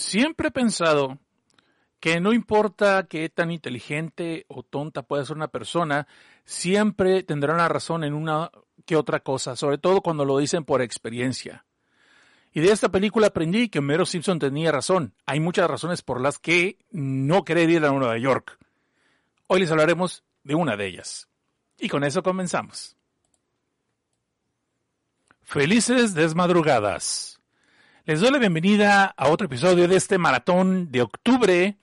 Siempre he pensado que no importa qué tan inteligente o tonta pueda ser una persona, siempre tendrá una razón en una que otra cosa, sobre todo cuando lo dicen por experiencia. Y de esta película aprendí que Mero Simpson tenía razón. Hay muchas razones por las que no querer ir a Nueva York. Hoy les hablaremos de una de ellas. Y con eso comenzamos. Felices desmadrugadas. Les doy la bienvenida a otro episodio de este maratón de octubre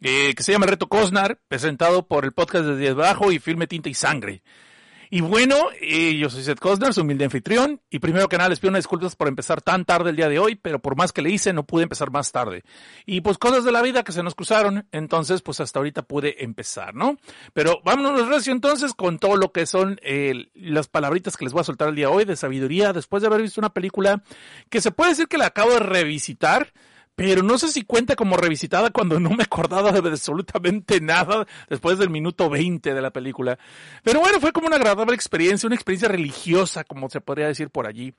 eh, que se llama Reto Cosnar, presentado por el podcast de Díaz Bajo y Filme Tinta y Sangre. Y bueno, yo soy Seth Cosner, su humilde anfitrión, y primero que nada les pido unas disculpas por empezar tan tarde el día de hoy, pero por más que le hice, no pude empezar más tarde. Y pues cosas de la vida que se nos cruzaron, entonces pues hasta ahorita pude empezar, ¿no? Pero vámonos recio entonces con todo lo que son las palabritas que les voy a soltar el día de hoy de sabiduría, después de haber visto una película que se puede decir que la acabo de revisitar, pero no sé si cuenta como revisitada cuando no me acordaba de absolutamente nada después del minuto 20 de la película. Pero bueno, fue como una agradable experiencia, una experiencia religiosa, como se podría decir por allí.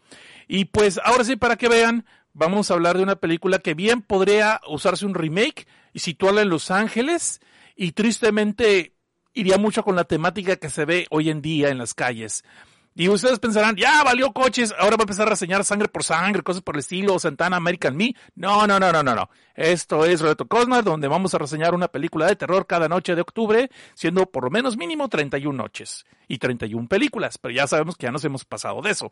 Y pues ahora sí, para que vean, vamos a hablar de una película que bien podría usarse un remake y situarla en Los Ángeles y tristemente iría mucho con la temática que se ve hoy en día en las calles. Y ustedes pensarán, ya valió coches, ahora va a empezar a reseñar sangre por sangre, cosas por el estilo, Santana American Me. No, no, no, no, no, no. Esto es Reto Cosmos, donde vamos a reseñar una película de terror cada noche de octubre, siendo por lo menos mínimo 31 noches y 31 películas, pero ya sabemos que ya nos hemos pasado de eso.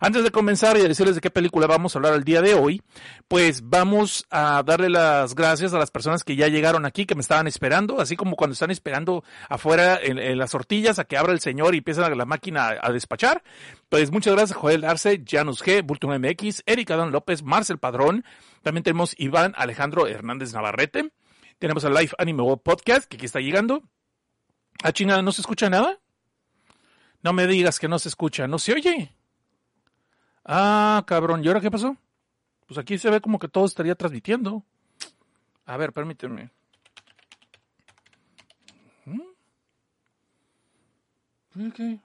Antes de comenzar y de decirles de qué película vamos a hablar el día de hoy, pues vamos a darle las gracias a las personas que ya llegaron aquí, que me estaban esperando, así como cuando están esperando afuera en, las tortillas a que abra el señor y empieza la máquina a, a despachar. Pues muchas gracias Joel Arce, Janus G, Bulton MX, Erika Don López, Marcel Padrón. También tenemos Iván Alejandro Hernández Navarrete. Tenemos el Live Anime World Podcast, que aquí está llegando. ¿A ah, China no se escucha nada? No me digas que no se escucha, no se oye. Ah, cabrón, ¿y ahora qué pasó? Pues aquí se ve como que todo estaría transmitiendo. A ver, permíteme. ¿Mm? ¿Qué?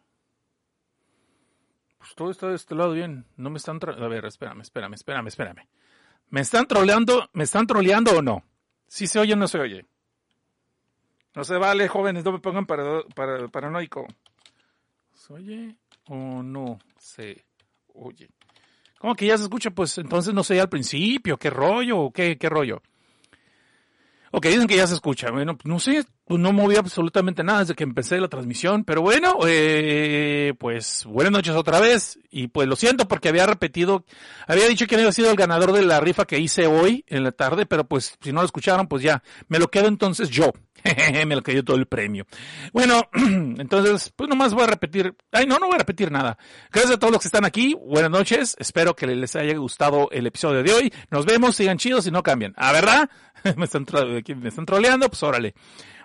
Pues todo está de este lado bien. No me están... A ver, espérame, espérame, espérame, espérame. ¿Me están troleando? ¿Me están troleando o no? Si se oye o no se oye. No se vale, jóvenes, no me pongan para, para, paranoico. ¿Se oye o no se oye? ¿Cómo que ya se escucha? Pues entonces no sé al principio, ¿qué rollo qué, qué rollo? Ok, dicen que ya se escucha. Bueno, no sé, pues no moví absolutamente nada desde que empecé la transmisión. Pero bueno, eh, pues buenas noches otra vez. Y pues lo siento porque había repetido, había dicho que había sido el ganador de la rifa que hice hoy en la tarde, pero pues si no lo escucharon, pues ya, me lo quedo entonces yo. me lo quedó todo el premio. Bueno, entonces, pues nomás voy a repetir. Ay, no, no voy a repetir nada. Gracias a todos los que están aquí. Buenas noches. Espero que les haya gustado el episodio de hoy. Nos vemos, sigan chidos y no cambien. ¿Ah, verdad? me, están me troleando, pues órale.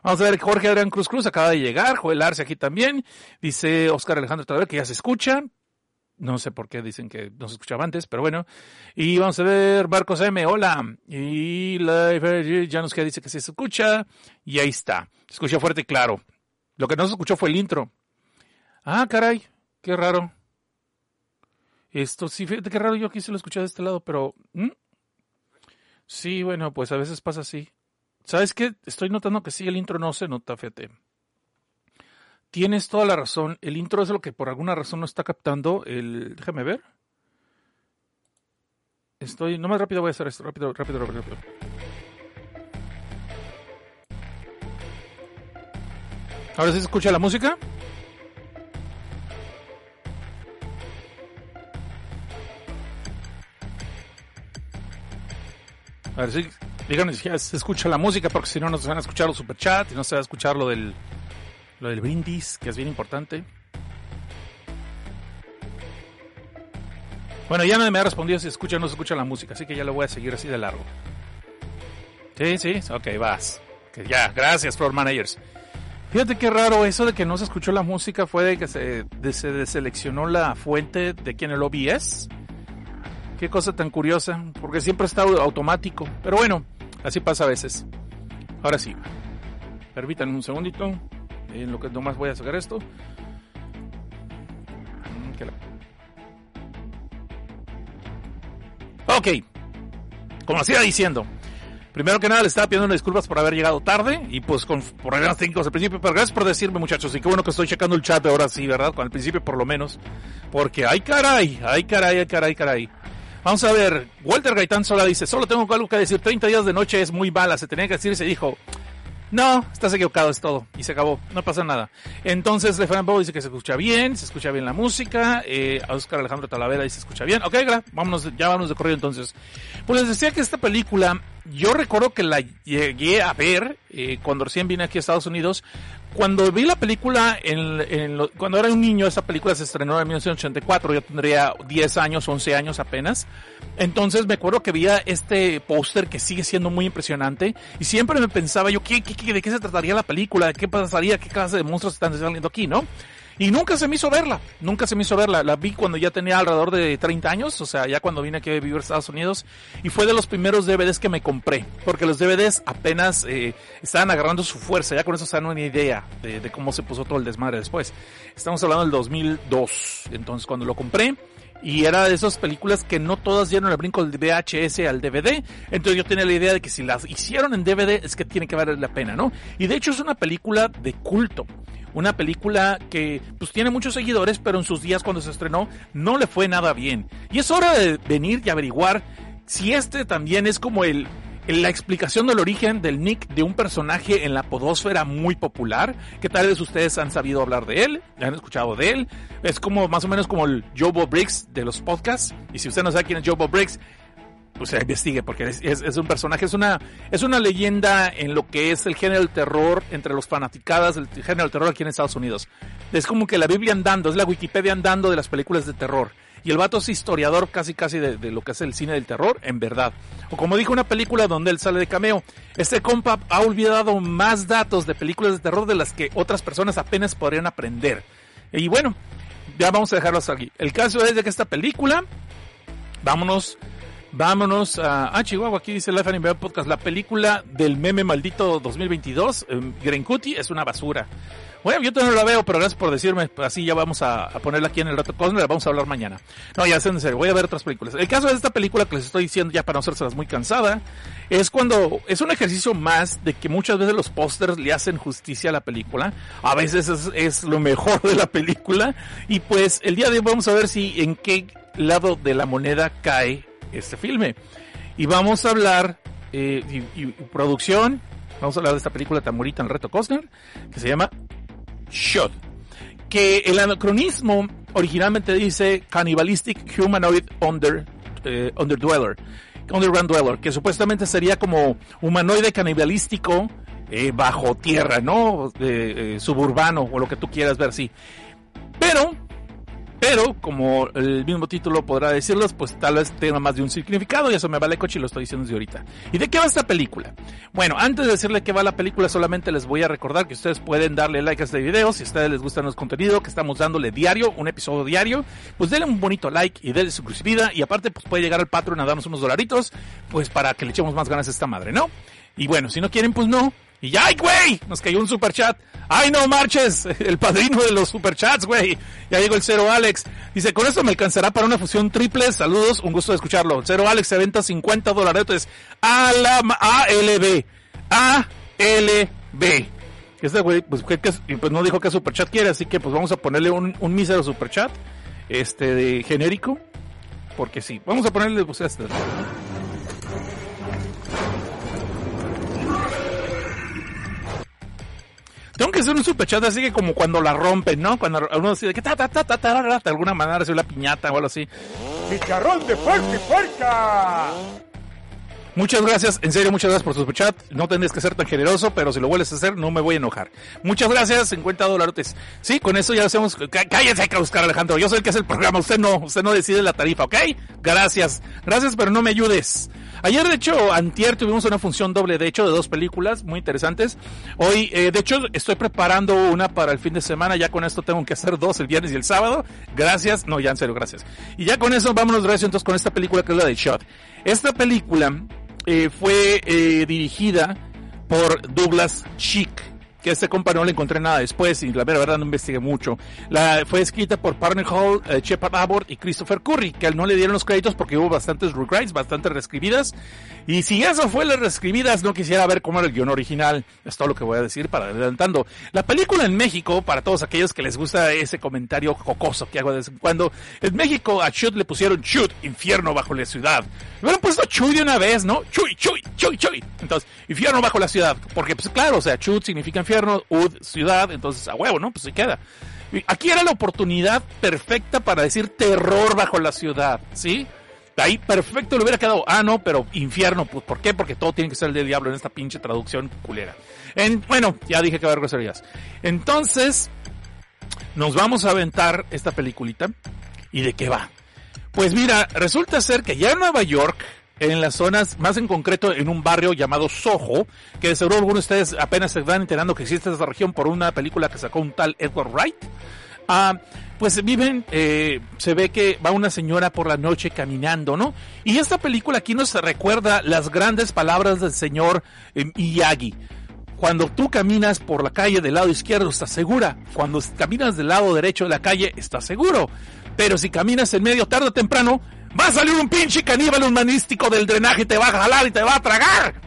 Vamos a ver, Jorge Adrián Cruz Cruz acaba de llegar, Joel Arce aquí también. Dice Oscar Alejandro Traver que ya se escucha. No sé por qué dicen que no se escuchaba antes, pero bueno. Y vamos a ver, Barcos M, hola. Y ya nos queda, dice que se escucha. Y ahí está. Se escucha fuerte y claro. Lo que no se escuchó fue el intro. Ah, caray, qué raro. Esto sí, fíjate qué raro, yo aquí se lo escuché de este lado, pero... Sí, bueno, pues a veces pasa así. ¿Sabes qué? Estoy notando que sí, el intro no se nota, fíjate. Tienes toda la razón. El intro es lo que por alguna razón no está captando. El... Déjame ver. Estoy... No más rápido voy a hacer esto. Rápido, rápido, rápido. rápido. ¿Ahora sí se escucha la música? A ver, sí, díganos si se escucha la música, porque si no nos van a escuchar los superchats y no se va a escuchar lo del, lo del brindis, que es bien importante. Bueno, ya nadie me ha respondido si se escucha o no se escucha la música, así que ya lo voy a seguir así de largo. Sí, sí, ok, vas. Que ya, gracias, Floor Managers. Fíjate qué raro eso de que no se escuchó la música fue de que se, se deseleccionó la fuente de quien el OBS. Qué cosa tan curiosa, porque siempre está automático. Pero bueno, así pasa a veces. Ahora sí, permítanme un segundito, en lo que nomás voy a sacar esto. Mm, ok, como siga diciendo, Primero que nada, le estaba pidiendo disculpas por haber llegado tarde y pues con problemas técnicos al principio, pero gracias por decirme, muchachos, y qué bueno que estoy checando el chat ahora sí, ¿verdad? Con el principio por lo menos, porque ay caray, ay caray, ay caray, caray. Vamos a ver, Walter Gaitán Sola dice, solo tengo algo que decir, 30 días de noche es muy mala, se tenía que decir y se dijo, no, estás equivocado, es todo. Y se acabó, no pasa nada. Entonces, Bob dice que se escucha bien, se escucha bien la música. Eh, Oscar Alejandro Talavera dice se escucha bien. Ok, vámonos, ya vámonos de corrido entonces. Pues les decía que esta película, yo recuerdo que la llegué a ver eh, cuando recién vine aquí a Estados Unidos cuando vi la película, en, cuando era un niño, esa película se estrenó en 1984, yo tendría 10 años, 11 años apenas. Entonces me acuerdo que veía este póster que sigue siendo muy impresionante y siempre me pensaba yo, ¿qué, qué, de qué se trataría la película? ¿Qué pasaría? ¿Qué clase de monstruos están saliendo aquí? ¿No? Y nunca se me hizo verla, nunca se me hizo verla. La vi cuando ya tenía alrededor de 30 años, o sea, ya cuando vine aquí a vivir a Estados Unidos. Y fue de los primeros DVDs que me compré, porque los DVDs apenas eh, estaban agarrando su fuerza, ya con eso se dan una idea de, de, cómo se puso todo el desmadre después. Estamos hablando del 2002, entonces cuando lo compré. Y era de esas películas que no todas dieron el brinco del VHS al DVD. Entonces yo tenía la idea de que si las hicieron en DVD es que tiene que valer la pena, ¿no? Y de hecho es una película de culto una película que pues tiene muchos seguidores, pero en sus días cuando se estrenó no le fue nada bien. Y es hora de venir y averiguar si este también es como el la explicación del origen del nick de un personaje en la podósfera muy popular, que tal vez ustedes han sabido hablar de él, han escuchado de él, es como más o menos como el Jobo Briggs de los podcasts, y si usted no sabe quién es Jobo Briggs, pues investigue porque es, un personaje, es una, es una leyenda en lo que es el género del terror entre los fanaticadas del género del terror aquí en Estados Unidos. Es como que la Biblia andando, es la Wikipedia andando de las películas de terror. Y el vato es historiador casi casi de, de, lo que es el cine del terror, en verdad. O como dijo una película donde él sale de cameo, este compa ha olvidado más datos de películas de terror de las que otras personas apenas podrían aprender. Y bueno, ya vamos a dejarlo hasta aquí. El caso es de que esta película, vámonos Vámonos a, ah, Chihuahua, aquí dice Life Anime Podcast, la película del meme maldito 2022, eh, Cutie, es una basura. Bueno, yo todavía no la veo, pero gracias por decirme, así ya vamos a, ponerla aquí en el Rato Cosner, la vamos a hablar mañana. No, ya sé en voy a ver otras películas. El caso de esta película que les estoy diciendo ya para no hacérselas muy cansada, es cuando, es un ejercicio más de que muchas veces los pósters le hacen justicia a la película, a veces es, es lo mejor de la película, y pues el día de hoy vamos a ver si en qué lado de la moneda cae este filme. Y vamos a hablar, eh, y, producción, vamos a hablar de esta película tan bonita en Reto Costner, que se llama Shot. Que el anacronismo originalmente dice Cannibalistic Humanoid Under, eh, Underdweller, Underground Dweller, que supuestamente sería como humanoide canibalístico eh, bajo tierra, ¿no? suburbano o lo que tú quieras ver así. Pero pero, como el mismo título podrá decirlos, pues tal vez tenga más de un significado y eso me vale coche y lo estoy diciendo desde ahorita. ¿Y de qué va esta película? Bueno, antes de decirle qué va la película, solamente les voy a recordar que ustedes pueden darle like a este video si a ustedes les gusta nuestro contenido, que estamos dándole diario, un episodio diario, pues denle un bonito like y denle suscribida y aparte pues puede llegar al Patreon a darnos unos dolaritos, pues para que le echemos más ganas a esta madre, ¿no? Y bueno, si no quieren, pues no, y ya, ¡ay, güey! Nos cayó un superchat. ¡Ay, no marches! El padrino de los superchats, güey. Ya llegó el cero Alex. Dice, con esto me alcanzará para una fusión triple. Saludos, un gusto de escucharlo. Cero Alex se venta 50 dólares a la ALB. ALB. Este güey, pues, pues no dijo que superchat quiere, así que pues vamos a ponerle un, un mísero superchat. Este, de genérico. Porque sí. Vamos a ponerle, pues este. Tengo que hacer un superchat así que como cuando la rompen, ¿no? Cuando uno dice que ta ta ta ta ta, de alguna manera hace una piñata o algo así. ¡Chicharrón de fuerte fuerza! Muchas gracias, en serio, muchas gracias por su superchat. No tendrías que ser tan generoso, pero si lo vuelves a hacer, no me voy a enojar. Muchas gracias, 50 dólares. Sí, con eso ya hacemos. Cállense que buscar Alejandro. Yo soy el que hace el programa. Usted no, usted no decide la tarifa, ¿ok? Gracias. Gracias, pero no me ayudes. Ayer, de hecho, antier tuvimos una función doble, de hecho, de dos películas muy interesantes. Hoy, eh, de hecho, estoy preparando una para el fin de semana. Ya con esto tengo que hacer dos el viernes y el sábado. Gracias. No, ya en serio, gracias. Y ya con eso, vámonos recio entonces con esta película que es la de Shot. Esta película eh, fue eh, dirigida por Douglas Chick que este compa no le encontré nada después y la verdad no investigué mucho. La, fue escrita por Partner Hall, eh, Shepard Abbott y Christopher Curry, que no le dieron los créditos porque hubo bastantes rewrites, bastantes reescribidas. Y si eso fue las reescribidas, no quisiera ver cómo era el guion original. Es todo lo que voy a decir para adelantando. La película en México, para todos aquellos que les gusta ese comentario jocoso que hago de vez en cuando, en México a Shoot le pusieron Shoot, infierno bajo la ciudad. Me hubieran puesto Chuy de una vez, ¿no? Chuy, Chuy, Chuy, Chuy. Entonces, infierno bajo la ciudad. Porque, pues claro, o sea, Chut significa infierno, Ud, ciudad, entonces a huevo, ¿no? Pues se queda. Aquí era la oportunidad perfecta para decir terror bajo la ciudad, ¿sí? Ahí perfecto le hubiera quedado. Ah, no, pero infierno. Pues, ¿Por qué? Porque todo tiene que ser el del diablo en esta pinche traducción culera. En, bueno, ya dije que va a haber groserías. Entonces, nos vamos a aventar esta peliculita. ¿Y de qué va? Pues mira, resulta ser que ya en Nueva York, en las zonas, más en concreto en un barrio llamado Soho, que de seguro algunos de ustedes apenas se van enterando que existe esa región por una película que sacó un tal Edward Wright. Ah, pues viven, eh, se ve que va una señora por la noche caminando, ¿no? Y esta película aquí nos recuerda las grandes palabras del señor eh, Miyagi. Cuando tú caminas por la calle del lado izquierdo estás segura. Cuando caminas del lado derecho de la calle estás seguro. Pero si caminas en medio tarde o temprano, va a salir un pinche caníbal humanístico del drenaje, te va a jalar y te va a tragar.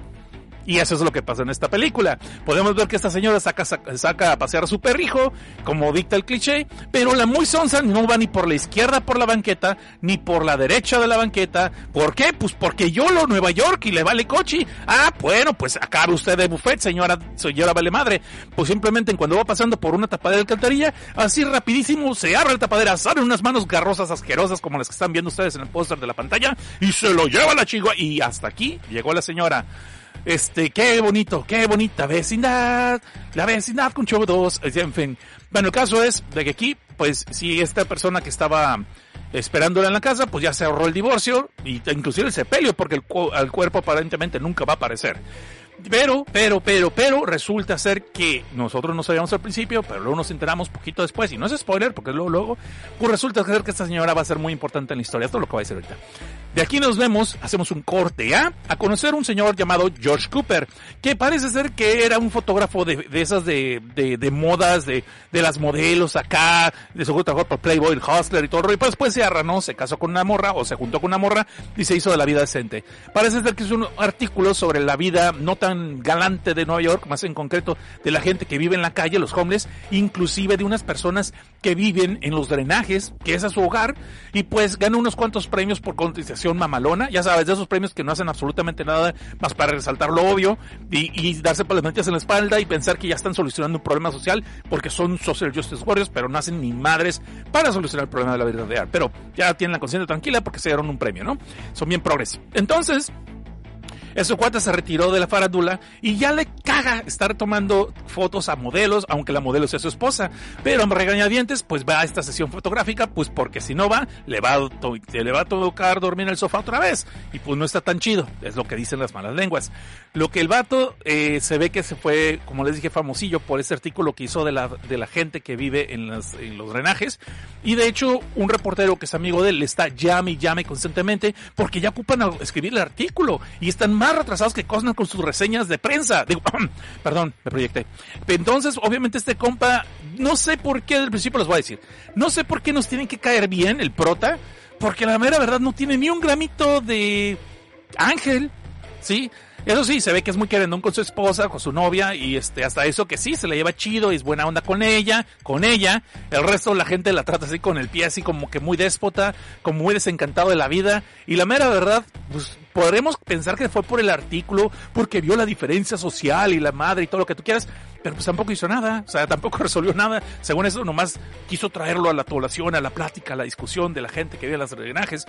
Y eso es lo que pasa en esta película. Podemos ver que esta señora saca, saca, a pasear a su perrijo, como dicta el cliché, pero la muy sonsa no va ni por la izquierda por la banqueta, ni por la derecha de la banqueta. ¿Por qué? Pues porque yo lo Nueva York y le vale coche. Ah, bueno, pues acabe usted de buffet, señora, señora vale madre. Pues simplemente cuando va pasando por una tapadera de alcantarilla, así rapidísimo se abre la tapadera, salen unas manos garrosas asquerosas como las que están viendo ustedes en el póster de la pantalla, y se lo lleva la chihuahua. Y hasta aquí llegó la señora. Este, qué bonito, qué bonita vecindad, la vecindad con Chavo 2, en fin. Bueno, el caso es de que aquí, pues, si esta persona que estaba esperándola en la casa, pues ya se ahorró el divorcio, y inclusive el sepelio, porque el, el cuerpo aparentemente nunca va a aparecer. Pero, pero, pero, pero, resulta ser que nosotros no sabíamos al principio, pero luego nos enteramos poquito después, y no es spoiler, porque luego, luego, pues resulta ser que esta señora va a ser muy importante en la historia. Es lo que va a decir ahorita. De aquí nos vemos, hacemos un corte, ¿ah? A conocer un señor llamado George Cooper, que parece ser que era un fotógrafo de, de esas de, de, de, modas, de, de las modelos acá, de seguro trabajó por Playboy, el Hustler y todo, y pues después se arranó, se casó con una morra, o se juntó con una morra, y se hizo de la vida decente. Parece ser que es un artículo sobre la vida no tan galante de Nueva York, más en concreto de la gente que vive en la calle, los homeless, inclusive de unas personas que viven en los drenajes, que es a su hogar, y pues gana unos cuantos premios por contestación mamalona, ya sabes, de esos premios que no hacen absolutamente nada más para resaltar lo obvio y, darse palmaditas en la espalda y pensar que ya están solucionando un problema social porque son social justice warriors, pero no hacen ni madres para solucionar el problema de la vida real. Pero ya tienen la conciencia tranquila porque se dieron un premio, ¿no? Son bien progres. Entonces, ese cuate se retiró de la farándula y ya le caga estar tomando fotos a modelos, aunque la modelo sea su esposa. Pero en regañadientes, pues va a esta sesión fotográfica, pues porque si no va, le va, le va a tocar dormir en el sofá otra vez. Y pues no está tan chido, es lo que dicen las malas lenguas. Lo que el vato eh, se ve que se fue, como les dije, famosillo por ese artículo que hizo de la, de la gente que vive en, las, en los drenajes. Y de hecho, un reportero que es amigo de él está llame y llame constantemente porque ya ocupan a escribir el artículo y están más retrasados que Cosner con sus reseñas de prensa. Digo, perdón, me proyecté. Entonces, obviamente este compa, no sé por qué, del principio les voy a decir, no sé por qué nos tienen que caer bien el prota, porque la mera verdad no tiene ni un gramito de ángel, ¿sí? Eso sí, se ve que es muy querendón con su esposa, con su novia, y este, hasta eso que sí, se le lleva chido y es buena onda con ella, con ella. El resto la gente la trata así con el pie, así como que muy déspota, como muy desencantado de la vida. Y la mera verdad, pues podremos pensar que fue por el artículo, porque vio la diferencia social y la madre y todo lo que tú quieras, pero pues tampoco hizo nada, o sea, tampoco resolvió nada. Según eso, nomás quiso traerlo a la población, a la plática, a la discusión de la gente que vive en las drenajes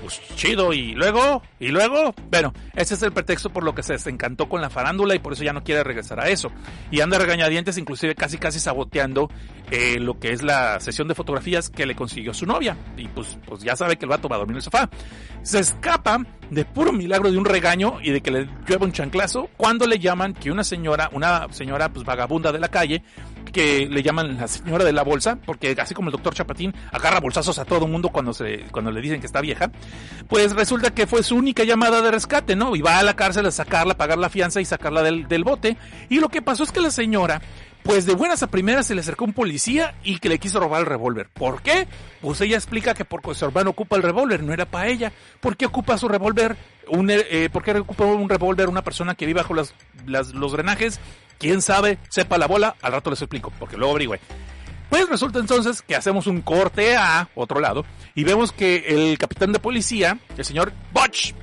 pues chido y luego y luego bueno ese es el pretexto por lo que se desencantó con la farándula y por eso ya no quiere regresar a eso. Y anda regañadientes inclusive casi casi saboteando eh, lo que es la sesión de fotografías que le consiguió su novia. Y pues pues ya sabe que el vato va a dormir en el sofá. Se escapa de puro milagro de un regaño y de que le llueva un chanclazo cuando le llaman que una señora una señora pues vagabunda de la calle que le llaman la señora de la bolsa, porque así como el doctor Chapatín agarra bolsazos a todo mundo cuando se, cuando le dicen que está vieja, pues resulta que fue su única llamada de rescate, ¿no? Y va a la cárcel a sacarla, pagar la fianza y sacarla del, del bote. Y lo que pasó es que la señora pues de buenas a primeras se le acercó un policía y que le quiso robar el revólver. ¿Por qué? Pues ella explica que porque su hermano ocupa el revólver, no era para ella. ¿Por qué ocupa su revólver? Un, eh, ¿Por qué ocupa un revólver una persona que vive bajo los drenajes? ¿Quién sabe? Sepa la bola, al rato les explico, porque luego averigüe. Pues resulta entonces que hacemos un corte a otro lado y vemos que el capitán de policía, el señor Butch,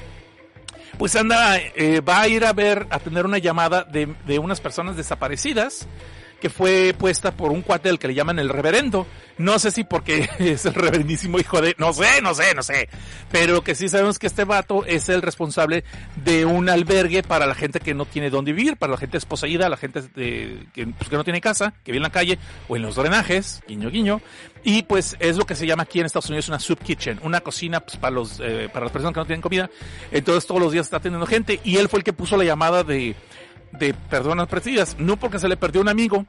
pues anda, eh, va a ir a ver, a tener una llamada de, de unas personas desaparecidas que fue puesta por un cuate del que le llaman el reverendo. No sé si porque es el reverendísimo hijo de, no sé, no sé, no sé. Pero que sí sabemos que este vato es el responsable de un albergue para la gente que no tiene dónde vivir, para la gente desposeída, la gente pues, que no tiene casa, que vive en la calle o en los drenajes, guiño guiño. Y pues es lo que se llama aquí en Estados Unidos una soup kitchen, una cocina pues, para los, eh, para las personas que no tienen comida. Entonces todos los días está teniendo gente y él fue el que puso la llamada de, de personas perdidas, no porque se le perdió un amigo,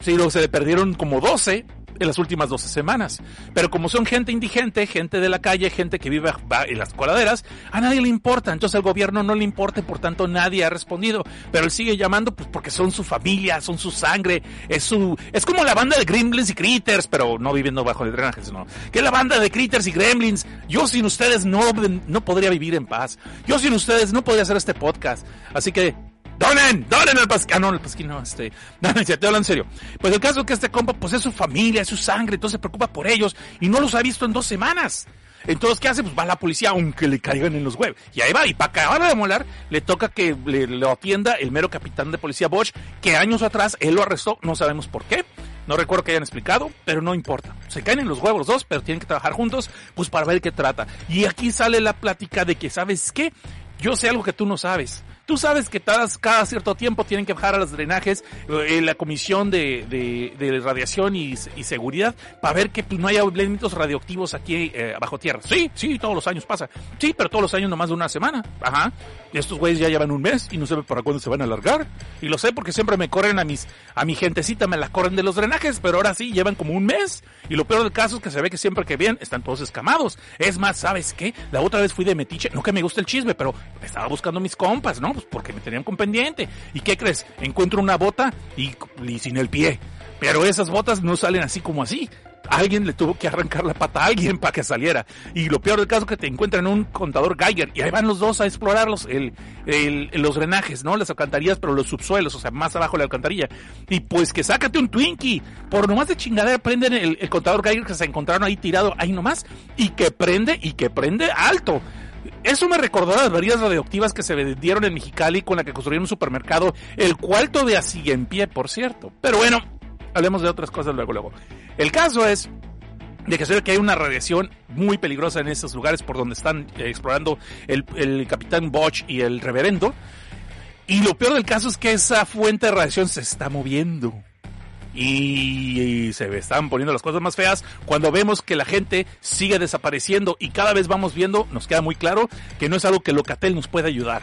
sino se le perdieron como 12 en las últimas 12 semanas. Pero como son gente indigente, gente de la calle, gente que vive en las coladeras, a nadie le importa. Entonces al gobierno no le importa por tanto nadie ha respondido. Pero él sigue llamando pues porque son su familia, son su sangre, es su, es como la banda de Gremlins y Critters, pero no viviendo bajo el drenaje, sino que la banda de Critters y Gremlins. Yo sin ustedes no, no podría vivir en paz. Yo sin ustedes no podría hacer este podcast. Así que Donen, donen el pasquín. Ah, no, el pasquín no, este. No, no, te hablo en serio. Pues el caso es que este compa, pues es su familia, es su sangre, entonces se preocupa por ellos y no los ha visto en dos semanas. Entonces, ¿qué hace? Pues va la policía, aunque le caigan en los huevos. Y ahí va, y para acabar de molar, le toca que le, lo atienda el mero capitán de policía Bosch, que años atrás él lo arrestó, no sabemos por qué. No recuerdo que hayan explicado, pero no importa. Se caen en los huevos los dos, pero tienen que trabajar juntos, pues para ver qué trata. Y aquí sale la plática de que, ¿sabes qué? Yo sé algo que tú no sabes. Tú sabes que cada, cada cierto tiempo tienen que bajar a los drenajes eh, la comisión de, de, de radiación y, y, seguridad para ver que pues, no haya elementos radioactivos aquí eh, bajo tierra. Sí, sí, todos los años pasa. Sí, pero todos los años nomás de una semana. Ajá. Estos güeyes ya llevan un mes y no sé para cuándo se van a alargar. Y lo sé porque siempre me corren a mis, a mi gentecita, me la corren de los drenajes, pero ahora sí llevan como un mes. Y lo peor del caso es que se ve que siempre que vienen están todos escamados. Es más, ¿sabes qué? La otra vez fui de metiche, no que me guste el chisme, pero estaba buscando mis compas, ¿no? Pues porque me tenían con pendiente. ¿Y qué crees? Encuentro una bota y, sin el pie. Pero esas botas no salen así como así alguien le tuvo que arrancar la pata a alguien para que saliera. Y lo peor del caso es que te encuentran un contador Geiger y ahí van los dos a explorar los, el, los drenajes, ¿no? Las alcantarillas, pero los subsuelos, o sea, más abajo de la alcantarilla. Y pues que sácate un Twinkie. Por nomás de chingadera prenden el, el contador Geiger que se encontraron ahí tirado ahí nomás y que prende y que prende alto. Eso me recordó las varias radioactivas que se vendieron en Mexicali con la que construyeron un supermercado, el cual todavía sigue en pie, por cierto. Pero bueno, hablemos de otras cosas luego, luego. El caso es de que se que hay una radiación muy peligrosa en esos lugares por donde están eh, explorando el, el capitán Bosch y el reverendo. Y lo peor del caso es que esa fuente de radiación se está moviendo. Y, se están poniendo las cosas más feas cuando vemos que la gente sigue desapareciendo y cada vez vamos viendo, nos queda muy claro que no es algo que Locatel nos puede ayudar.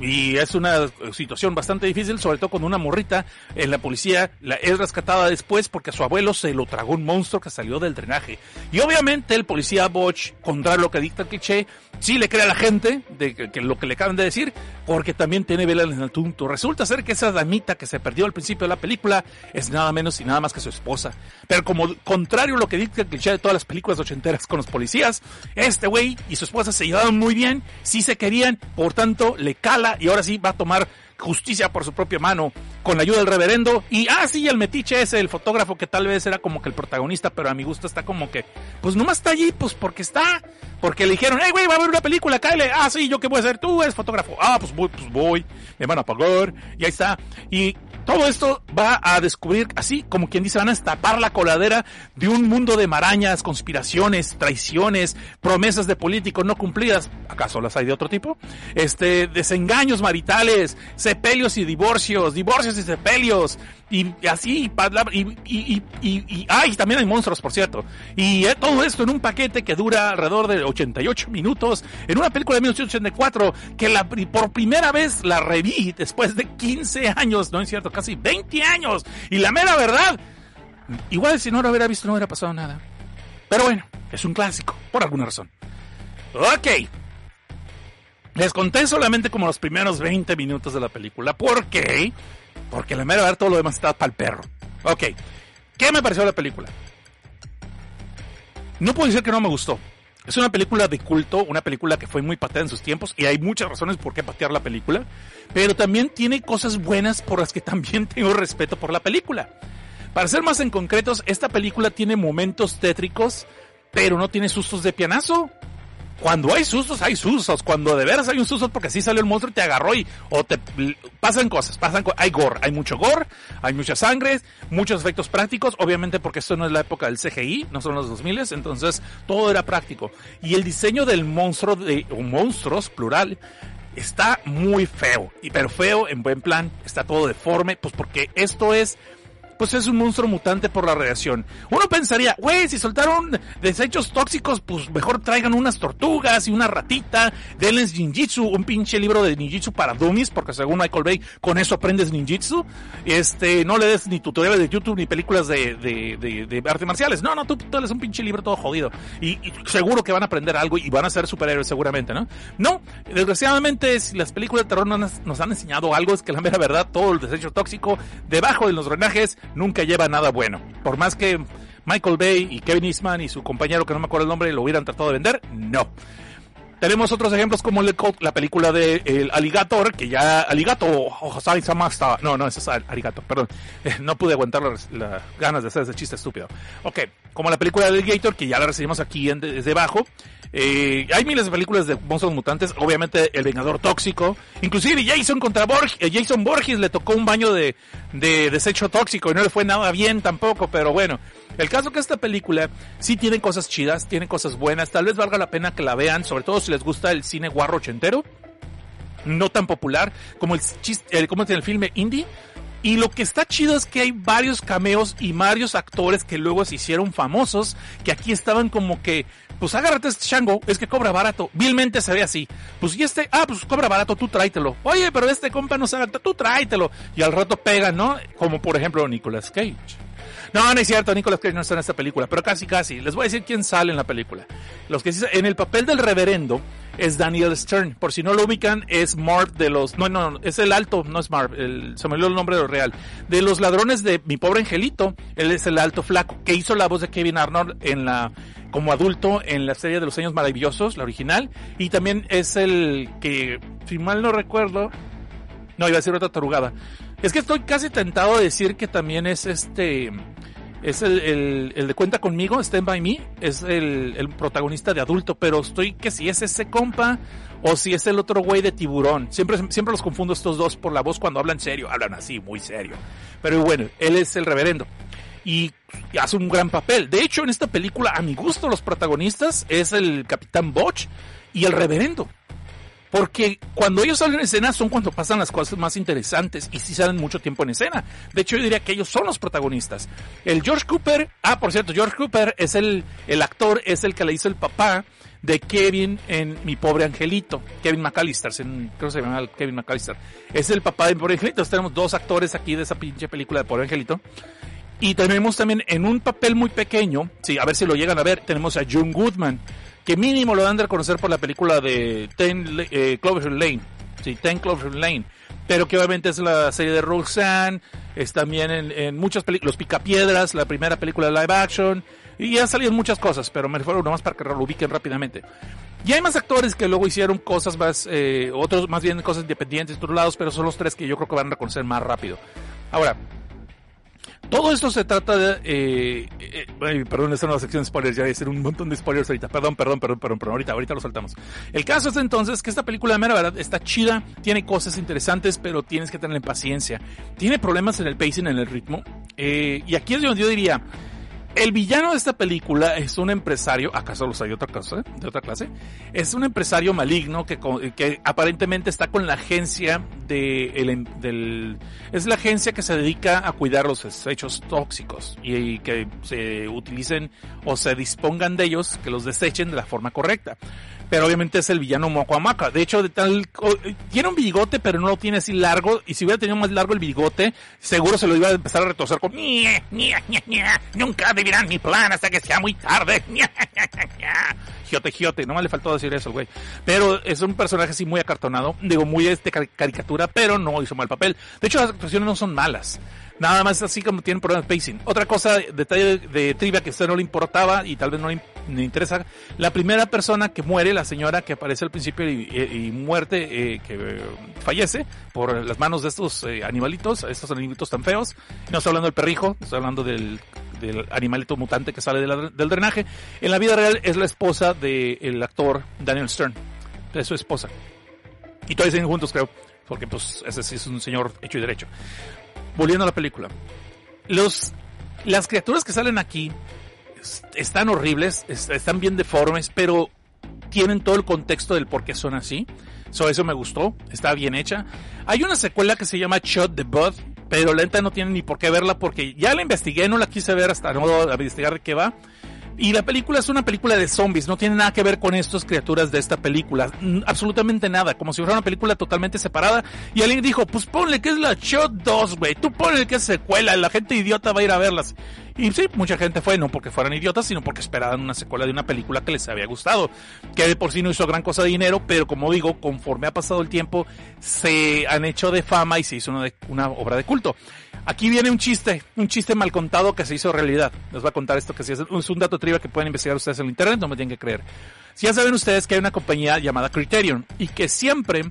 Y es una situación bastante difícil, sobre todo cuando una morrita en la policía la es rescatada después porque a su abuelo se lo tragó un monstruo que salió del drenaje. Y obviamente el policía Bosch, contra lo que dicta el cliché, sí le cree a la gente de que, lo que le acaban de decir, porque también tiene vela en el tunto. Resulta ser que esa damita que se perdió al principio de la película es nada menos y nada más que su esposa. Pero como contrario a lo que dicta el cliché de todas las películas ochenteras con los policías, este güey y su esposa se llevaban muy bien, sí se querían, por tanto le cala y ahora sí va a tomar justicia por su propia mano con la ayuda del reverendo. Y, ah, sí, el metiche ese, el fotógrafo que tal vez era como que el protagonista, pero a mi gusto está como que, pues nomás está allí, pues porque está. Porque le dijeron, hey, güey, va a haber una película, cáele. Ah, sí, ¿yo qué voy a hacer? Tú eres fotógrafo. Ah, pues voy, pues voy. Me van a pagar. Y ahí está. Y todo esto va a descubrir, así como quien dice, van a destapar la coladera de un mundo de marañas, conspiraciones, traiciones, promesas de políticos no cumplidas. ¿Acaso las hay de otro tipo? Este, desengaños maritales, sepelios y divorcios, divorcios y sepelios, y así, y, y, también hay monstruos, por cierto. Y eh, todo esto en un paquete que dura alrededor de 88 minutos, en una película de 1984, que la, por primera vez la reví después de 15 años, no es cierto, casi 20 años. Y la mera verdad, igual si no lo hubiera visto no hubiera pasado nada. Pero bueno, es un clásico, por alguna razón. Ok. Les conté solamente como los primeros 20 minutos de la película. ¿Por qué? Porque la mera verdad todo lo demás está para el perro. Ok. ¿Qué me pareció la película? No puedo decir que no me gustó. Es una película de culto, una película que fue muy pateada en sus tiempos y hay muchas razones por qué patear la película, pero también tiene cosas buenas por las que también tengo respeto por la película. Para ser más en concretos, esta película tiene momentos tétricos, pero no tiene sustos de pianazo. Cuando hay sustos, hay sustos. Cuando de veras hay un susto porque así salió el monstruo y te agarró y o te pasan cosas, pasan hay gore, hay mucho gore, hay mucha sangre, muchos efectos prácticos, obviamente porque esto no es la época del CGI, no son los 2000, entonces todo era práctico. Y el diseño del monstruo de o monstruos plural está muy feo, y pero feo en buen plan, está todo deforme, pues porque esto es pues es un monstruo mutante por la radiación. Uno pensaría, güey, si soltaron desechos tóxicos, pues mejor traigan unas tortugas y una ratita, denles ninjitsu, un pinche libro de ninjitsu para dummies, porque según Michael Bay, con eso aprendes ninjitsu. Este, no le des ni tutoriales de YouTube ni películas de, de, de, de arte marciales. No, no, tú, tú un pinche libro todo jodido. Y, seguro que van a aprender algo y van a ser superhéroes seguramente, ¿no? No, desgraciadamente, si las películas de terror nos, nos han enseñado algo, es que la mera verdad, todo el desecho tóxico debajo de los drenajes nunca lleva nada bueno. Por más que Michael Bay y Kevin Eastman y su compañero, que no me acuerdo el nombre, lo hubieran tratado de vender, no. Tenemos otros ejemplos como la película de El Aligator, que ya Aligato o estaba. No, no, ese es Aligato, perdón. no pude aguantar las, ganas de hacer ese chiste estúpido. Ok, como la película de Alligator, que ya la recibimos aquí desde abajo. Eh, hay miles de películas de monstruos mutantes, obviamente El Vengador Tóxico, inclusive Jason contra Borges, eh, Jason Borges le tocó un baño de, de desecho tóxico y no le fue nada bien tampoco, pero bueno, el caso que esta película sí tiene cosas chidas, tiene cosas buenas, tal vez valga la pena que la vean, sobre todo si les gusta el cine guarro ochentero, no tan popular como el, chiste, como el filme indie, y lo que está chido es que hay varios cameos y varios actores que luego se hicieron famosos, que aquí estaban como que, pues agárrate este chango, es que cobra barato. Vilmente se ve así. Pues y este, ah, pues cobra barato, tú tráetelo. Oye, pero este compa no sabe, tú tráetelo. Y al rato pega, ¿no? Como por ejemplo Nicolas Cage. No, no es cierto, Nicolas Cage no está en esta película, pero casi casi. Les voy a decir quién sale en la película. Los que en el papel del reverendo es Daniel Stern. Por si no lo ubican, es Marv de los, no, no, es el alto, no es Marv, se me olvidó el nombre de lo real. De los ladrones de mi pobre angelito, él es el alto flaco, que hizo la voz de Kevin Arnold en la, como adulto en la serie de los años maravillosos, la original, y también es el que, si mal no recuerdo, no, iba a decir otra tarugada. Es que estoy casi tentado de decir que también es este, es el, el, de Cuenta conmigo, Stand By Me, es el, el, protagonista de adulto, pero estoy que si es ese compa o si es el otro güey de tiburón. Siempre, siempre los confundo estos dos por la voz cuando hablan serio, hablan así, muy serio. Pero bueno, él es el reverendo. Y hace un gran papel. De hecho, en esta película, a mi gusto, los protagonistas es el Capitán Botch y el reverendo. Porque cuando ellos salen en escena son cuando pasan las cosas más interesantes y sí salen mucho tiempo en escena. De hecho, yo diría que ellos son los protagonistas. El George Cooper, ah, por cierto, George Cooper es el, el actor, es el que le hizo el papá de Kevin en Mi Pobre Angelito. Kevin McAllister, creo que se llama Kevin McAllister. Es el papá de Mi Pobre Angelito. tenemos dos actores aquí de esa pinche película de Pobre Angelito. Y tenemos también en un papel muy pequeño, sí, a ver si lo llegan a ver, tenemos a John Goodman que mínimo lo dan de conocer por la película de Ten eh, Clover Lane, sí, Ten Clover Lane, pero que obviamente es la serie de Roxanne, es también en, en muchas películas, Los Picapiedras, la primera película de live action, y ha salido más cosas, pero me refiero nomás para que lo ubiquen rápidamente. Y hay más actores que luego hicieron cosas más, eh, otros más bien cosas independientes de otros lados, pero son los tres que yo creo que van a reconocer más rápido. Ahora, todo esto se trata de... Eh, eh, perdón, esta nueva sección de spoilers, ya voy a decir un montón de spoilers ahorita. Perdón, perdón, perdón, perdón, perdón, ahorita, ahorita lo saltamos. El caso es entonces que esta película de mera verdad está chida, tiene cosas interesantes, pero tienes que tener paciencia. Tiene problemas en el pacing, en el ritmo. Eh, y aquí es donde yo diría, El villano de esta película es un empresario, acaso los hay de otra clase, de otra clase, es un empresario maligno que, que aparentemente está con la agencia de el, del, es la agencia que se dedica a cuidar los desechos tóxicos y, y que se utilicen o se dispongan de ellos, que los desechen de la forma correcta pero obviamente es el villano Mocoamaca. De hecho, de tal, tiene un bigote, pero no lo tiene así largo, y si hubiera tenido más largo el bigote, seguro se lo iba a empezar a retorcer con nunca vivirán mi plan hasta que sea muy tarde. Giote, giote, no me le faltó decir eso, güey. Pero es un personaje así muy acartonado, digo, muy este caricatura, pero no hizo mal papel. De hecho, las actuaciones no son malas. Nada más así como tienen problemas de pacing. Otra cosa, detalle de trivia que a usted no le importaba y tal vez no le, interesa. La primera persona que muere, la señora que aparece al principio y, muerte, eh, que fallece por las manos de estos eh, animalitos, estos animalitos tan feos. No estoy hablando del perrijo, estoy hablando del, animalito mutante que sale del drenaje. En la vida real es la esposa del actor Daniel Stern. Es su esposa. Y todavía siguen juntos, creo. Porque pues ese sí es un señor hecho y derecho volviendo a la película. Los, las criaturas que salen aquí están horribles, están bien deformes, pero tienen todo el contexto del por qué son así. So, eso me gustó, está bien hecha. Hay una secuela que se llama Shot the Bud, pero la neta no tiene ni por qué verla porque ya la investigué, no la quise ver hasta no investigar de qué va. Y la película es una película de zombies, no tiene nada que ver con estas criaturas de esta película, absolutamente nada, como si fuera una película totalmente separada. Y alguien dijo, pues ponle que es la Shot 2, güey, tú ponle que es secuela, la gente idiota va a ir a verlas. Y sí, mucha gente fue, no porque fueran idiotas, sino porque esperaban una secuela de una película que les había gustado, que de por sí no hizo gran cosa de dinero, pero como digo, conforme ha pasado el tiempo, se han hecho de fama y se hizo una, una obra de culto. Aquí viene un chiste, un chiste mal contado que se hizo realidad. Les voy a contar esto que sí es, un dato trivia que pueden investigar ustedes en el internet, no me tienen que creer. Si ya saben ustedes que hay una compañía llamada Criterion y que siempre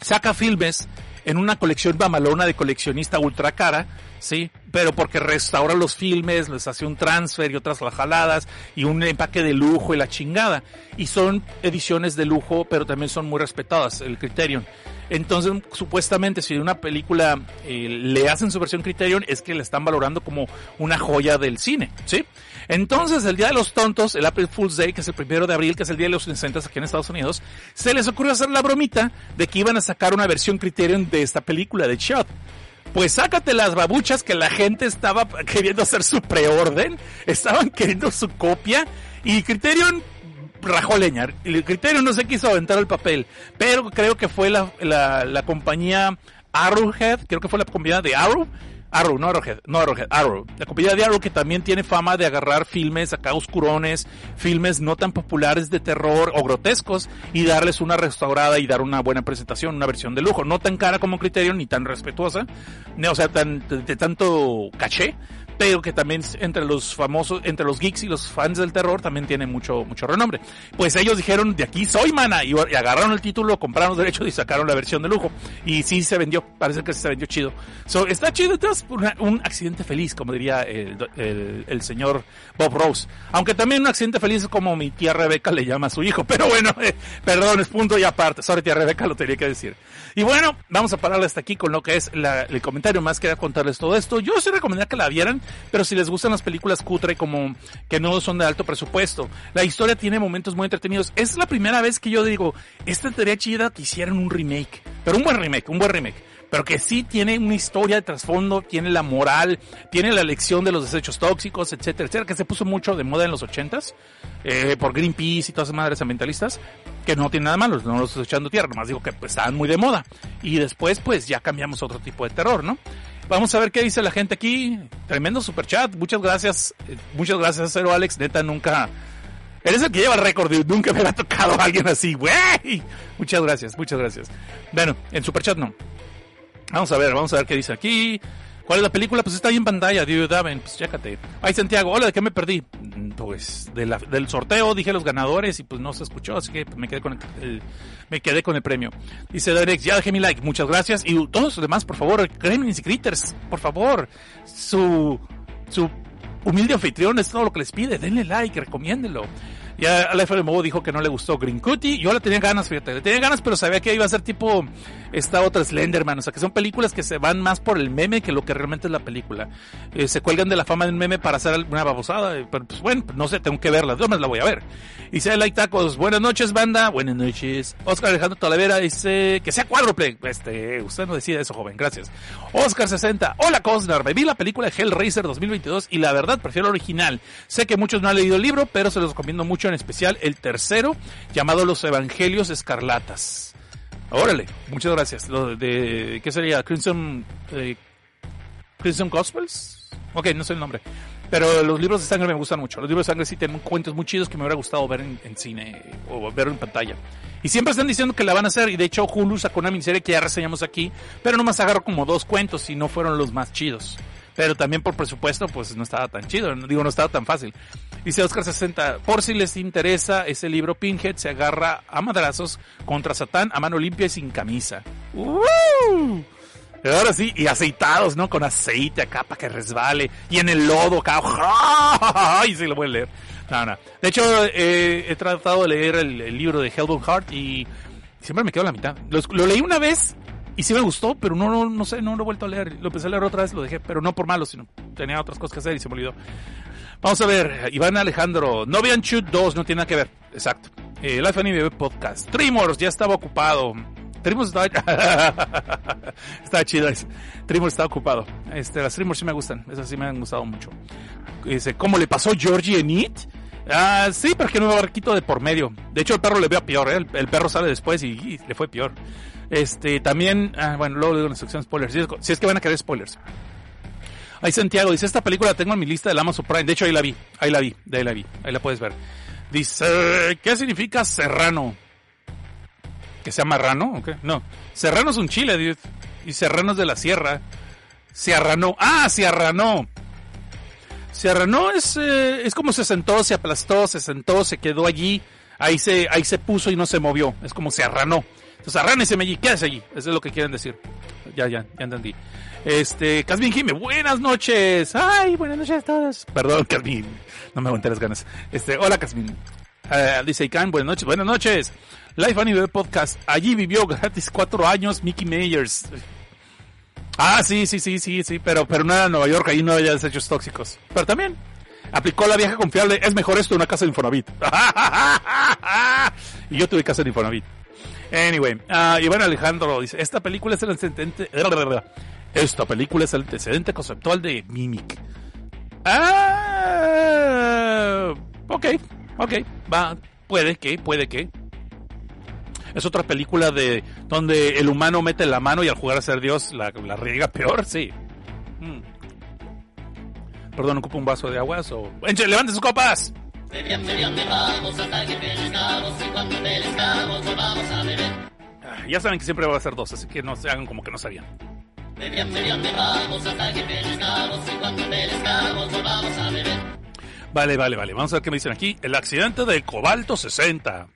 saca filmes en una colección bamalona de coleccionista ultra cara, ¿sí? Pero porque restaura los filmes, les hace un transfer y otras jaladas y un empaque de lujo y la chingada. Y son ediciones de lujo, pero también son muy respetadas, el Criterion. Entonces, supuestamente, si una película eh, le hacen su versión Criterion, es que la están valorando como una joya del cine, ¿sí? Entonces, el Día de los Tontos, el April Fool's Day, que es el primero de abril, que es el Día de los Inocentes aquí en Estados Unidos, se les ocurrió hacer la bromita de que iban a sacar una versión Criterion de esta película de Shot. Pues sácate las babuchas que la gente estaba queriendo hacer su preorden, estaban queriendo su copia, y Criterion rajó leña. El criterio no se quiso aventar el papel, pero creo que fue la, la, la compañía Arrowhead, creo que fue la compañía de Arrow, Arrow, no Arrowhead, no Arrowhead, Arrow. La compañía de Arrow que también tiene fama de agarrar filmes acá oscurones, filmes no tan populares de terror o grotescos y darles una restaurada y dar una buena presentación, una versión de lujo. No tan cara como Criterion ni tan respetuosa, o sea, tan, de tanto caché, pero que también entre los famosos, entre los geeks y los fans del terror también tiene mucho, mucho renombre. Pues ellos dijeron, de aquí soy, mana, y, agarraron el título, compraron los derechos y sacaron la versión de lujo. Y sí se vendió, parece que se vendió chido. So, está chido, es un accidente feliz, como diría el, el, señor Bob Rose. Aunque también un accidente feliz como mi tía Rebeca le llama a su hijo, pero bueno, eh, perdón, es punto y aparte. Sorry, tía Rebeca, lo tenía que decir. Y bueno, vamos a pararle hasta aquí con lo que es el comentario más. Quería contarles todo esto. Yo sí recomendaría que la vieran pero si les gustan las películas cutre como que no son de alto presupuesto, la historia tiene momentos muy entretenidos. Es la primera vez que yo digo, esta teoría chida que hicieran un remake, pero un buen remake, un buen remake pero que sí tiene una historia de trasfondo, tiene la moral, tiene la lección de los desechos tóxicos, etcétera, etcétera, que se puso mucho de moda en los ochentas, eh, por Greenpeace y todas esas madres ambientalistas, que no tiene nada malo, no los estoy echando tierra, nomás digo que pues, estaban muy de moda. Y después pues ya cambiamos otro tipo de terror, ¿no? Vamos a ver qué dice la gente aquí. Tremendo super chat. Muchas gracias. Eh, muchas gracias, Cero Alex. Neta, nunca. Eres el que lleva el récord nunca me ha tocado a alguien así, güey. Muchas gracias, muchas gracias. Bueno, en super chat no. Vamos a ver, vamos a ver qué dice aquí. ¿Cuál es la película? Pues está ahí en pantalla, Dio Daven, pues chécate. Ay, Santiago, hola, ¿de qué me perdí? Mm, pues de del sorteo dije los ganadores y pues no se escuchó, así que me quedé con el, me quedé con el premio. Dice Derek, ya dejé mi like, muchas gracias. Y todos los demás, por favor, Gremlins y Critters, por favor. Su, su humilde anfitrión es todo lo que les pide, denle like, recomiéndelo. Ya la FMO dijo que no le gustó Green Cutie. Yo le tenía ganas, fíjate. Le tenía ganas, pero sabía que iba a ser tipo esta otra Slenderman. O sea, que son películas que se van más por el meme que lo que realmente es la película. Eh, se cuelgan de la fama del meme para hacer una babosada. eh, Pero pues bueno, no sé, tengo que verla. Yo me la voy a ver. Dice Like Tacos. Buenas noches, banda. Buenas noches. Oscar Alejandro Talavera dice que sea cuádruple. Este, usted no decide eso, joven. Gracias. Oscar 60. Hola, Cosnar. Me vi la película Hellraiser 2022 y la verdad prefiero el original. Sé que muchos no han leído el libro, pero se los recomiendo mucho, especial el tercero, llamado Los Evangelios Escarlatas. Órale, muchas gracias. De, ¿qué sería? Crimson, eh, Crimson Gospels? Ok, no sé el nombre. Pero los libros de sangre me gustan mucho. Los libros de sangre sí tienen cuentos muy chidos que me hubiera gustado ver en, en cine o ver en pantalla. Y siempre están diciendo que la van a hacer. Y de hecho Hulu sacó una miniserie que ya reseñamos aquí. Pero nomás agarró como dos cuentos y no fueron los más chidos. Pero también por presupuesto pues no estaba tan chido. Digo, no estaba tan fácil. Dice Oscar 60, por si les interesa ese libro, Pinhead se agarra a madrazos contra Satán a mano limpia y sin camisa. ¡Uh! Ahora sí, y aceitados, ¿no? Con aceite acá para que resbale. Y en el lodo acá. ¡Ay! Sí, lo a leer. No, no. De hecho, eh, he tratado de leer el, libro de Hellbound Heart y siempre me quedo a la mitad. Lo, lo leí una vez y sí me gustó, pero no, no, no sé, no lo he vuelto a leer. Lo empecé a leer otra vez, lo dejé, pero no por malo, sino tenía otras cosas que hacer y se me olvidó. Vamos a ver, Iván Alejandro, No vean Shoot 2, no tiene nada que ver. Exacto. Eh, Life Anime Podcast. Trimors, ya estaba ocupado. Trimors estaba... estaba chido. Trimors estaba ocupado. Este, las Trimors sí me gustan, esas sí me han gustado mucho. Dice, ¿cómo le pasó Georgie en It? Ah, sí, pero es que no me barquito de por medio. De hecho, el perro le veo peor, ¿eh? el, perro sale después y, y, le fue peor. Este, también, ah, bueno, luego le digo en la sección spoilers. Si es, si es que van a querer spoilers. Ahí Santiago dice, esta película la tengo en mi lista del Amazon Prime. De hecho, ahí la vi, ahí la vi, de ahí la vi, ahí la puedes ver. Dice, ¿qué significa serrano? ¿Que sea marrano? ¿O? No, serrano es un chile, dude. Y serrano es de la sierra. Se arranó. Ah, se arranó. Se arranó es, eh, es como se sentó, se aplastó, se sentó, se quedó allí. Ahí se, ahí se puso y no se movió. Es como se arranó. Entonces arránese allí, quédese allí. Eso es lo que quieren decir. Ya, ya, ya entendí. Este, Casmin Jime, buenas noches. Ay, buenas noches a todos. Perdón, Casmin. No me aguanté las ganas. Este, hola, Casmin. Uh, dice Ican, buenas noches, buenas noches. Life Anime Podcast. Allí vivió gratis cuatro años Mickey Mayers. Ah, sí, sí, sí, sí, sí, pero, pero no era Nueva York, ahí no había desechos tóxicos. Pero también aplicó la vieja confiable, es mejor esto una casa de Infonavit. y yo tuve casa de Infonavit. Anyway, uh, Iván Alejandro dice, esta película es el antecedente, esta película es el antecedente conceptual de Mimic. Ah, ok, ok, va, puede que, puede que. Es otra película de donde el humano mete la mano y al jugar a ser Dios la, la riega peor, sí. Hmm. Perdón, ocupo un vaso de agua o... ¡Enche, levante sus copas! Ah, ya saben que siempre va a ser dos, así que no se hagan como que no sabían. Vale, vale, vale. Vamos a ver qué me dicen aquí. El accidente del cobalto 60.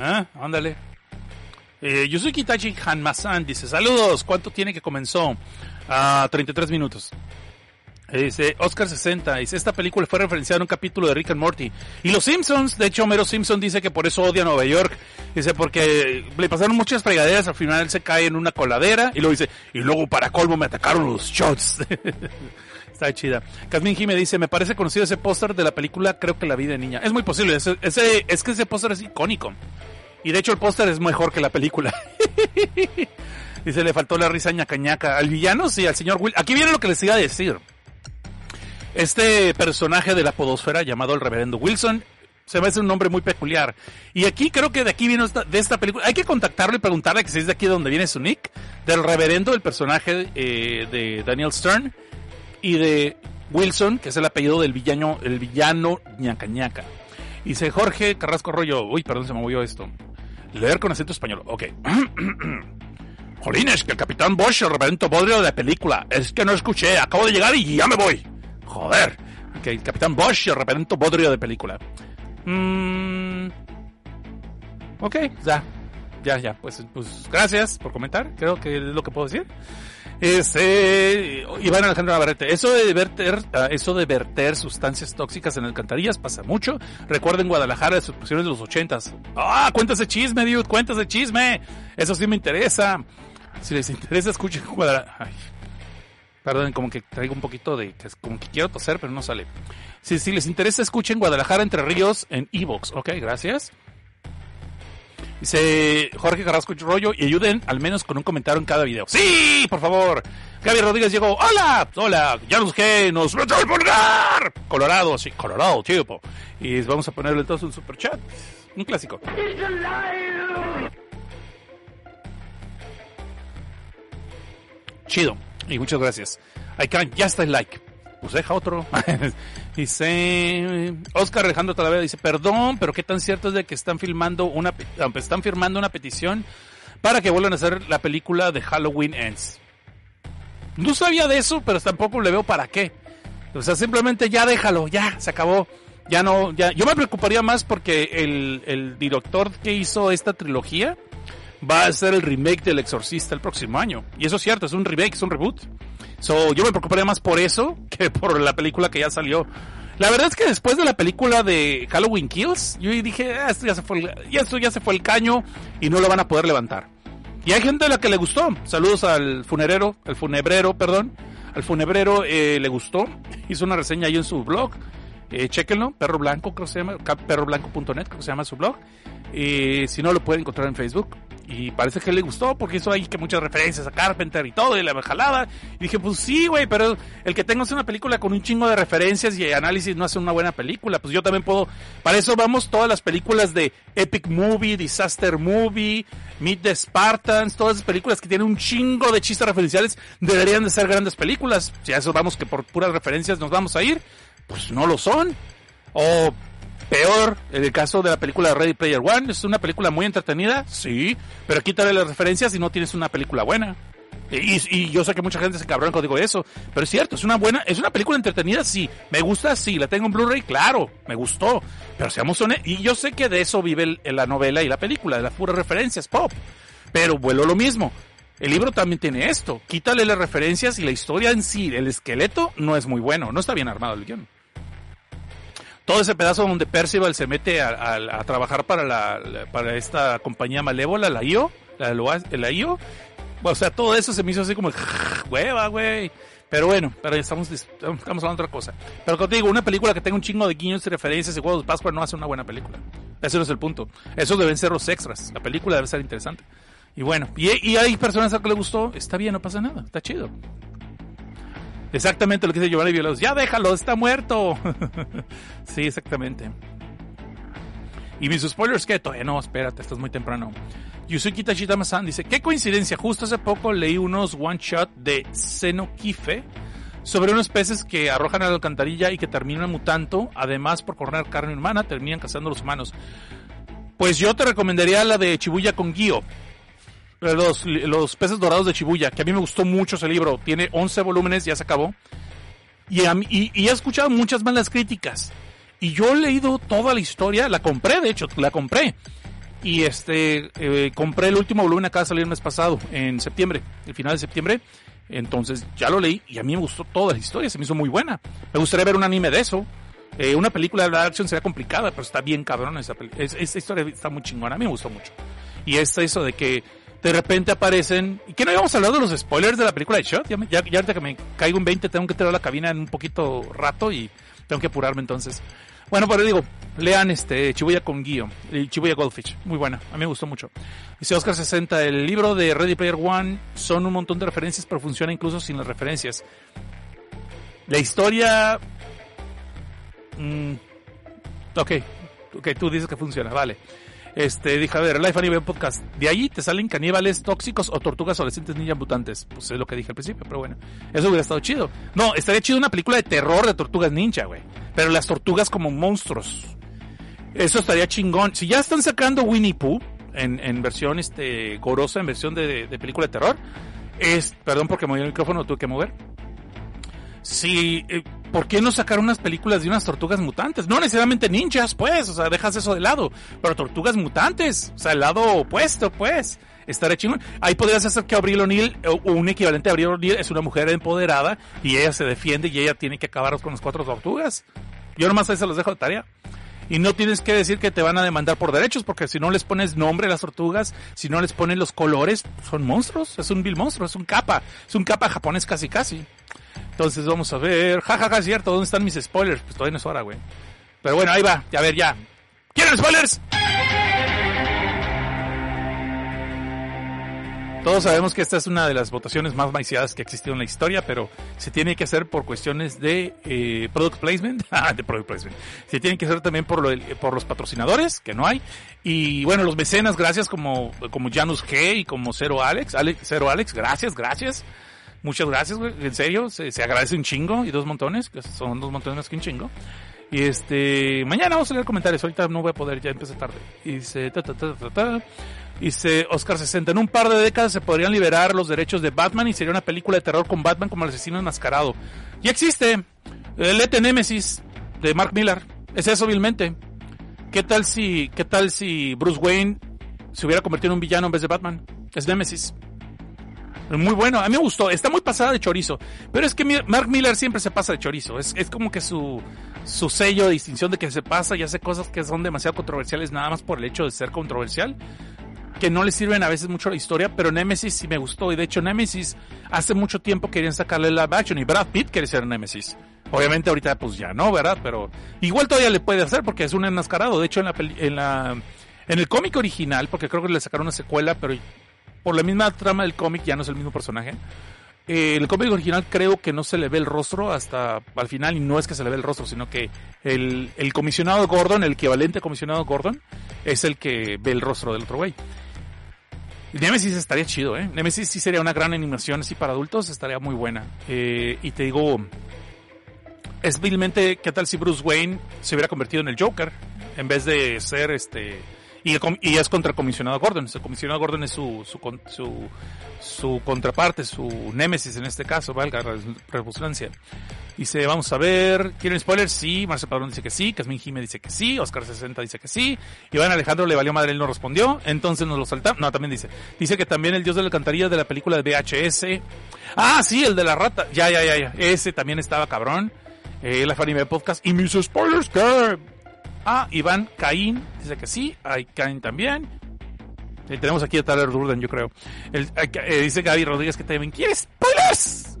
Ah, ándale. Eh, Kitachi Hanmasan. Dice, saludos. ¿Cuánto tiene que comenzó? A ah, 33 minutos. Dice Oscar 60, dice, esta película fue referenciada en un capítulo de Rick and Morty. Y los Simpsons, de hecho Homero Simpson dice que por eso odia Nueva York. Dice, porque le pasaron muchas fregaderas, al final él se cae en una coladera y luego dice, y luego para colmo me atacaron los shots. Está chida. Casmin Jime dice, me parece conocido ese póster de la película, creo que la vi de niña. Es muy posible, ese, ese es que ese póster es icónico. Y de hecho el póster es mejor que la película. dice, le faltó la risa ñacañaca. Al villano, sí, al señor Will. Aquí viene lo que les iba a decir. Este personaje de la podosfera llamado el reverendo Wilson se me hace un nombre muy peculiar. Y aquí creo que de aquí viene esta, de esta película. Hay que contactarlo y preguntarle que si es de aquí donde viene su nick. Del reverendo, el personaje eh, de Daniel Stern. Y de Wilson, que es el apellido del villano, el villano ñaca ñaca. Y dice Jorge Carrasco Rollo. Uy, perdón, se me movió esto. Leer con acento español. Ok. Jolines, que el capitán Bosch, el reverendo bodrio de la película. Es que no escuché, acabo de llegar y ya me voy. Joder. Que el Capitán Bosch y el reverendo bodrio de película. Mm. Ok, ya. ya, ya, pues, pues gracias por comentar, creo que es lo que puedo decir. Este, Iván Alejandro Navarrete, eso de verter, ah, eso de verter sustancias tóxicas en alcantarillas pasa mucho. Recuerden Guadalajara de sus de los ochentas. Ah, cuéntase chisme, dude, cuéntase chisme. Eso sí me interesa. Si les interesa, escuchen Guadalajara. Perdón, como que traigo un poquito de, como que quiero toser, pero no sale. Si, si les interesa, escuchen Guadalajara Entre Ríos en Evox. Ok, gracias. Dice Jorge Carrasco Rollo y ayuden al menos con un comentario en cada video. ¡Sí! Por favor. Gaby Rodríguez llegó. ¡Hola! ¡Hola! Ya nos que nos metió el pulgar. Colorado, sí, Colorado, tipo. Y vamos a ponerle entonces un super chat. Un clásico. Chido. Y muchas gracias. can, ya está el like pues deja otro. dice Oscar Alejandro Talavera dice, perdón, pero qué tan cierto es de que están filmando una están firmando una petición para que vuelvan a hacer la película de Halloween Ends. No sabía de eso, pero tampoco le veo para qué. O sea, simplemente ya déjalo, ya, se acabó. Ya no, ya. Yo me preocuparía más porque el, el director que hizo esta trilogía va a ser el remake del Exorcista el próximo año. Y eso es cierto, es un remake, es un reboot. So, yo me preocuparía más por eso que por la película que ya salió. La verdad es que después de la película de Halloween Kills, yo dije, ah, esto ya se fue, el, esto ya se fue el caño y no lo van a poder levantar. Y hay gente a la que le gustó. Saludos al funerero, el funebrero, perdón. Al funebrero eh, le gustó. Hizo una reseña ahí en su blog. Eh, chequenlo, Perro Blanco, creo que se llama, perroblanco.net, creo que se llama su blog. Y si no, lo pueden encontrar en Facebook. Y parece que le gustó porque hizo ahí que muchas referencias a Carpenter y todo, y la jalada. Y dije, pues sí, güey, pero el que tengas una película con un chingo de referencias y análisis no hace una buena película. Pues yo también puedo. Para eso vamos todas las películas de Epic Movie, Disaster Movie, Meet the Spartans, todas esas películas que tienen un chingo de chistes referenciales deberían de ser grandes películas. Si a eso vamos que por puras referencias nos vamos a ir, pues no lo son. O Peor, el caso de la película Ready Player One, es una película muy entretenida, sí, pero quítale las referencias y no tienes una película buena. Y, yo sé que mucha gente se cabrón cuando digo eso, pero es cierto, es una buena, es una película entretenida, sí. Me gusta, sí. La tengo en Blu-ray, claro, me gustó. Pero seamos honestos, y yo sé que de eso vive la novela y la película, de las puras referencias pop. Pero vuelo lo mismo. El libro también tiene esto. Quítale las referencias y la historia en sí, el esqueleto, no es muy bueno. No está bien armado el guion todo ese pedazo donde Percival se mete a, trabajar para la, para esta compañía malévola, la IO, la, la IO, o sea, todo eso se me hizo así como hueva, güey. Pero bueno, pero estamos, estamos hablando de otra cosa. Pero como te digo, una película que tenga un chingo de guiños y referencias y juegos de Pascua no hace una buena película. Ese no es el punto. Esos deben ser los extras. La película debe ser interesante. Y bueno, y, y hay personas a las que le gustó, está bien, no pasa nada, está chido. Exactamente lo que dice Giovanni Violos. Ya déjalo, está muerto. sí, exactamente. Y mis spoilers, ¿qué? Todavía no, espérate, estás muy temprano. Yusuki Tachitama-san dice, qué coincidencia, justo hace poco leí unos one shot de Kife sobre unos peces que arrojan a la alcantarilla y que terminan mutando, además por correr carne humana, terminan cazando a los humanos. Pues yo te recomendaría la de Chibuya con Gio. Los, los peces dorados de Chibuya, que a mí me gustó mucho ese libro. Tiene 11 volúmenes, ya se acabó. Y, y, he escuchado muchas malas críticas. Y yo he leído toda la historia, la compré, de hecho, la compré. Y este, eh, compré el último volumen, acaba de salir el mes pasado, en septiembre, el final de septiembre. Entonces ya lo leí y a mí me gustó toda la historia, se me hizo muy buena. Me gustaría ver un anime de eso. Eh, una película de la acción sería complicada, pero está bien cabrón esa, esa historia está muy chingona, a mí me gustó mucho. Y es eso de que de repente aparecen. ¿Y que no íbamos a hablar de los spoilers de la película de Shot? Ya, ya, ahorita que me caigo un 20 tengo que tener la cabina en un poquito rato y tengo que apurarme entonces. Bueno, pero digo, lean este Chibuya con Guío, Chibuya Goldfish, muy buena, a mí me gustó mucho. Dice Oscar 60, el libro de Ready Player One son un montón de referencias, pero funciona incluso sin las referencias. La historia... Mm, ok, ok, tú dices que funciona, vale. Este, dije, a ver, Life Anime Podcast. De ahí te salen caníbales tóxicos o tortugas adolescentes ninja mutantes. Pues es lo que dije al principio, pero bueno. Eso hubiera estado chido. No, estaría chido una película de terror de tortugas ninja, güey. Pero las tortugas como monstruos. Eso estaría chingón. Si ya están sacando Winnie Pooh en, en versión este gorosa, en versión de, de película de terror. Es, perdón porque moví el micrófono, tuve que mover si, eh, ¿por qué no sacar unas películas de unas tortugas mutantes? No necesariamente ninjas, pues, o sea, dejas eso de lado, pero tortugas mutantes, o sea, el lado opuesto, pues. Estaré chingón. Ahí podrías hacer que Abril O'Neill, o un equivalente a Abril O'Neill, es una mujer empoderada y ella se defiende y ella tiene que acabar con las cuatro tortugas. Yo nomás ahí se los dejo de tarea. Y no tienes que decir que te van a demandar por derechos, porque si no les pones nombre a las tortugas, si no les pones los colores, son monstruos, es un vil monstruo, es un capa, es un capa japonés casi casi. Entonces vamos a ver, jajaja, ja, ja, cierto, ¿dónde están mis spoilers? Pues todavía no es hora, güey. Pero bueno, ahí va, a ver, ya. ¿Quieren spoilers? Todos sabemos que esta es una de las votaciones más maiciadas que ha existido en la historia, pero se tiene que hacer por cuestiones de eh, product placement, ah, de product placement. Se tiene que hacer también por, lo, por los patrocinadores, que no hay. Y bueno, los mecenas, gracias como, como Janus G y como Cero Alex Cero Alex, gracias, gracias. Muchas gracias, güey. En serio, se, agradece un chingo y dos montones, que son dos montones más que un chingo. Y este, mañana vamos a leer comentarios, ahorita no voy a poder, ya empecé tarde. Y se, ta, ta, ta, ta, ta. Dice Oscar 60, en un par de décadas se podrían liberar los derechos de Batman y sería una película de terror con Batman como el asesino enmascarado. Ya existe. El ET Nemesis de Mark Miller. Es eso vilmente. ¿Qué tal si, qué tal si Bruce Wayne se hubiera convertido en un villano en vez de Batman? Es Nemesis. Muy bueno, a mí me gustó. Está muy pasada de chorizo. Pero es que Mark Miller siempre se pasa de chorizo. Es, es como que su, su sello de distinción de que se pasa y hace cosas que son demasiado controversiales nada más por el hecho de ser controversial que no le sirven a veces mucho la historia, pero Nemesis sí me gustó. Y de hecho, Nemesis hace mucho tiempo querían sacarle la action y Brad Pitt quiere ser Nemesis. Obviamente ahorita pues ya no, ¿verdad? Pero igual todavía le puede hacer porque es un enmascarado. De hecho, en la, en la en el cómic original, porque creo que le sacaron una secuela, pero por la misma trama del cómic ya no es el mismo personaje. Eh, el cómic original creo que no se le ve el rostro hasta al final y no es que se le ve el rostro, sino que el, comisionado Gordon, el equivalente comisionado Gordon, es el que ve el rostro del otro güey. Nemesis estaría chido, ¿eh? Nemesis sí sería una gran animación así para adultos, estaría muy buena. Eh, y te digo, es vilmente, ¿qué tal si Bruce Wayne se hubiera convertido en el Joker? En vez de ser este... Y, es contra el comisionado Gordon. El comisionado Gordon es su, su, su, su contraparte, su némesis en este caso, valga la redundancia. Dice, vamos a ver, ¿quieren spoilers? Sí, Marcel Padrón dice que sí, Casmin Jime dice que sí, Oscar 60 dice que sí, Iván Alejandro le valió madre, él no respondió, entonces nos lo saltamos. No, también dice, dice que también el dios de la alcantarilla de la película de VHS. Ah, sí, el de la rata. Ya, ya, ya, ya. Ese también estaba cabrón. Eh, la Fanime Podcast. Y mis spoilers, ¿qué? Ah, Iván Caín dice que sí, hay Caín también. Eh, tenemos aquí a Tyler Durden, yo creo. El, eh, dice Gaby Rodríguez que también quiere spoilers.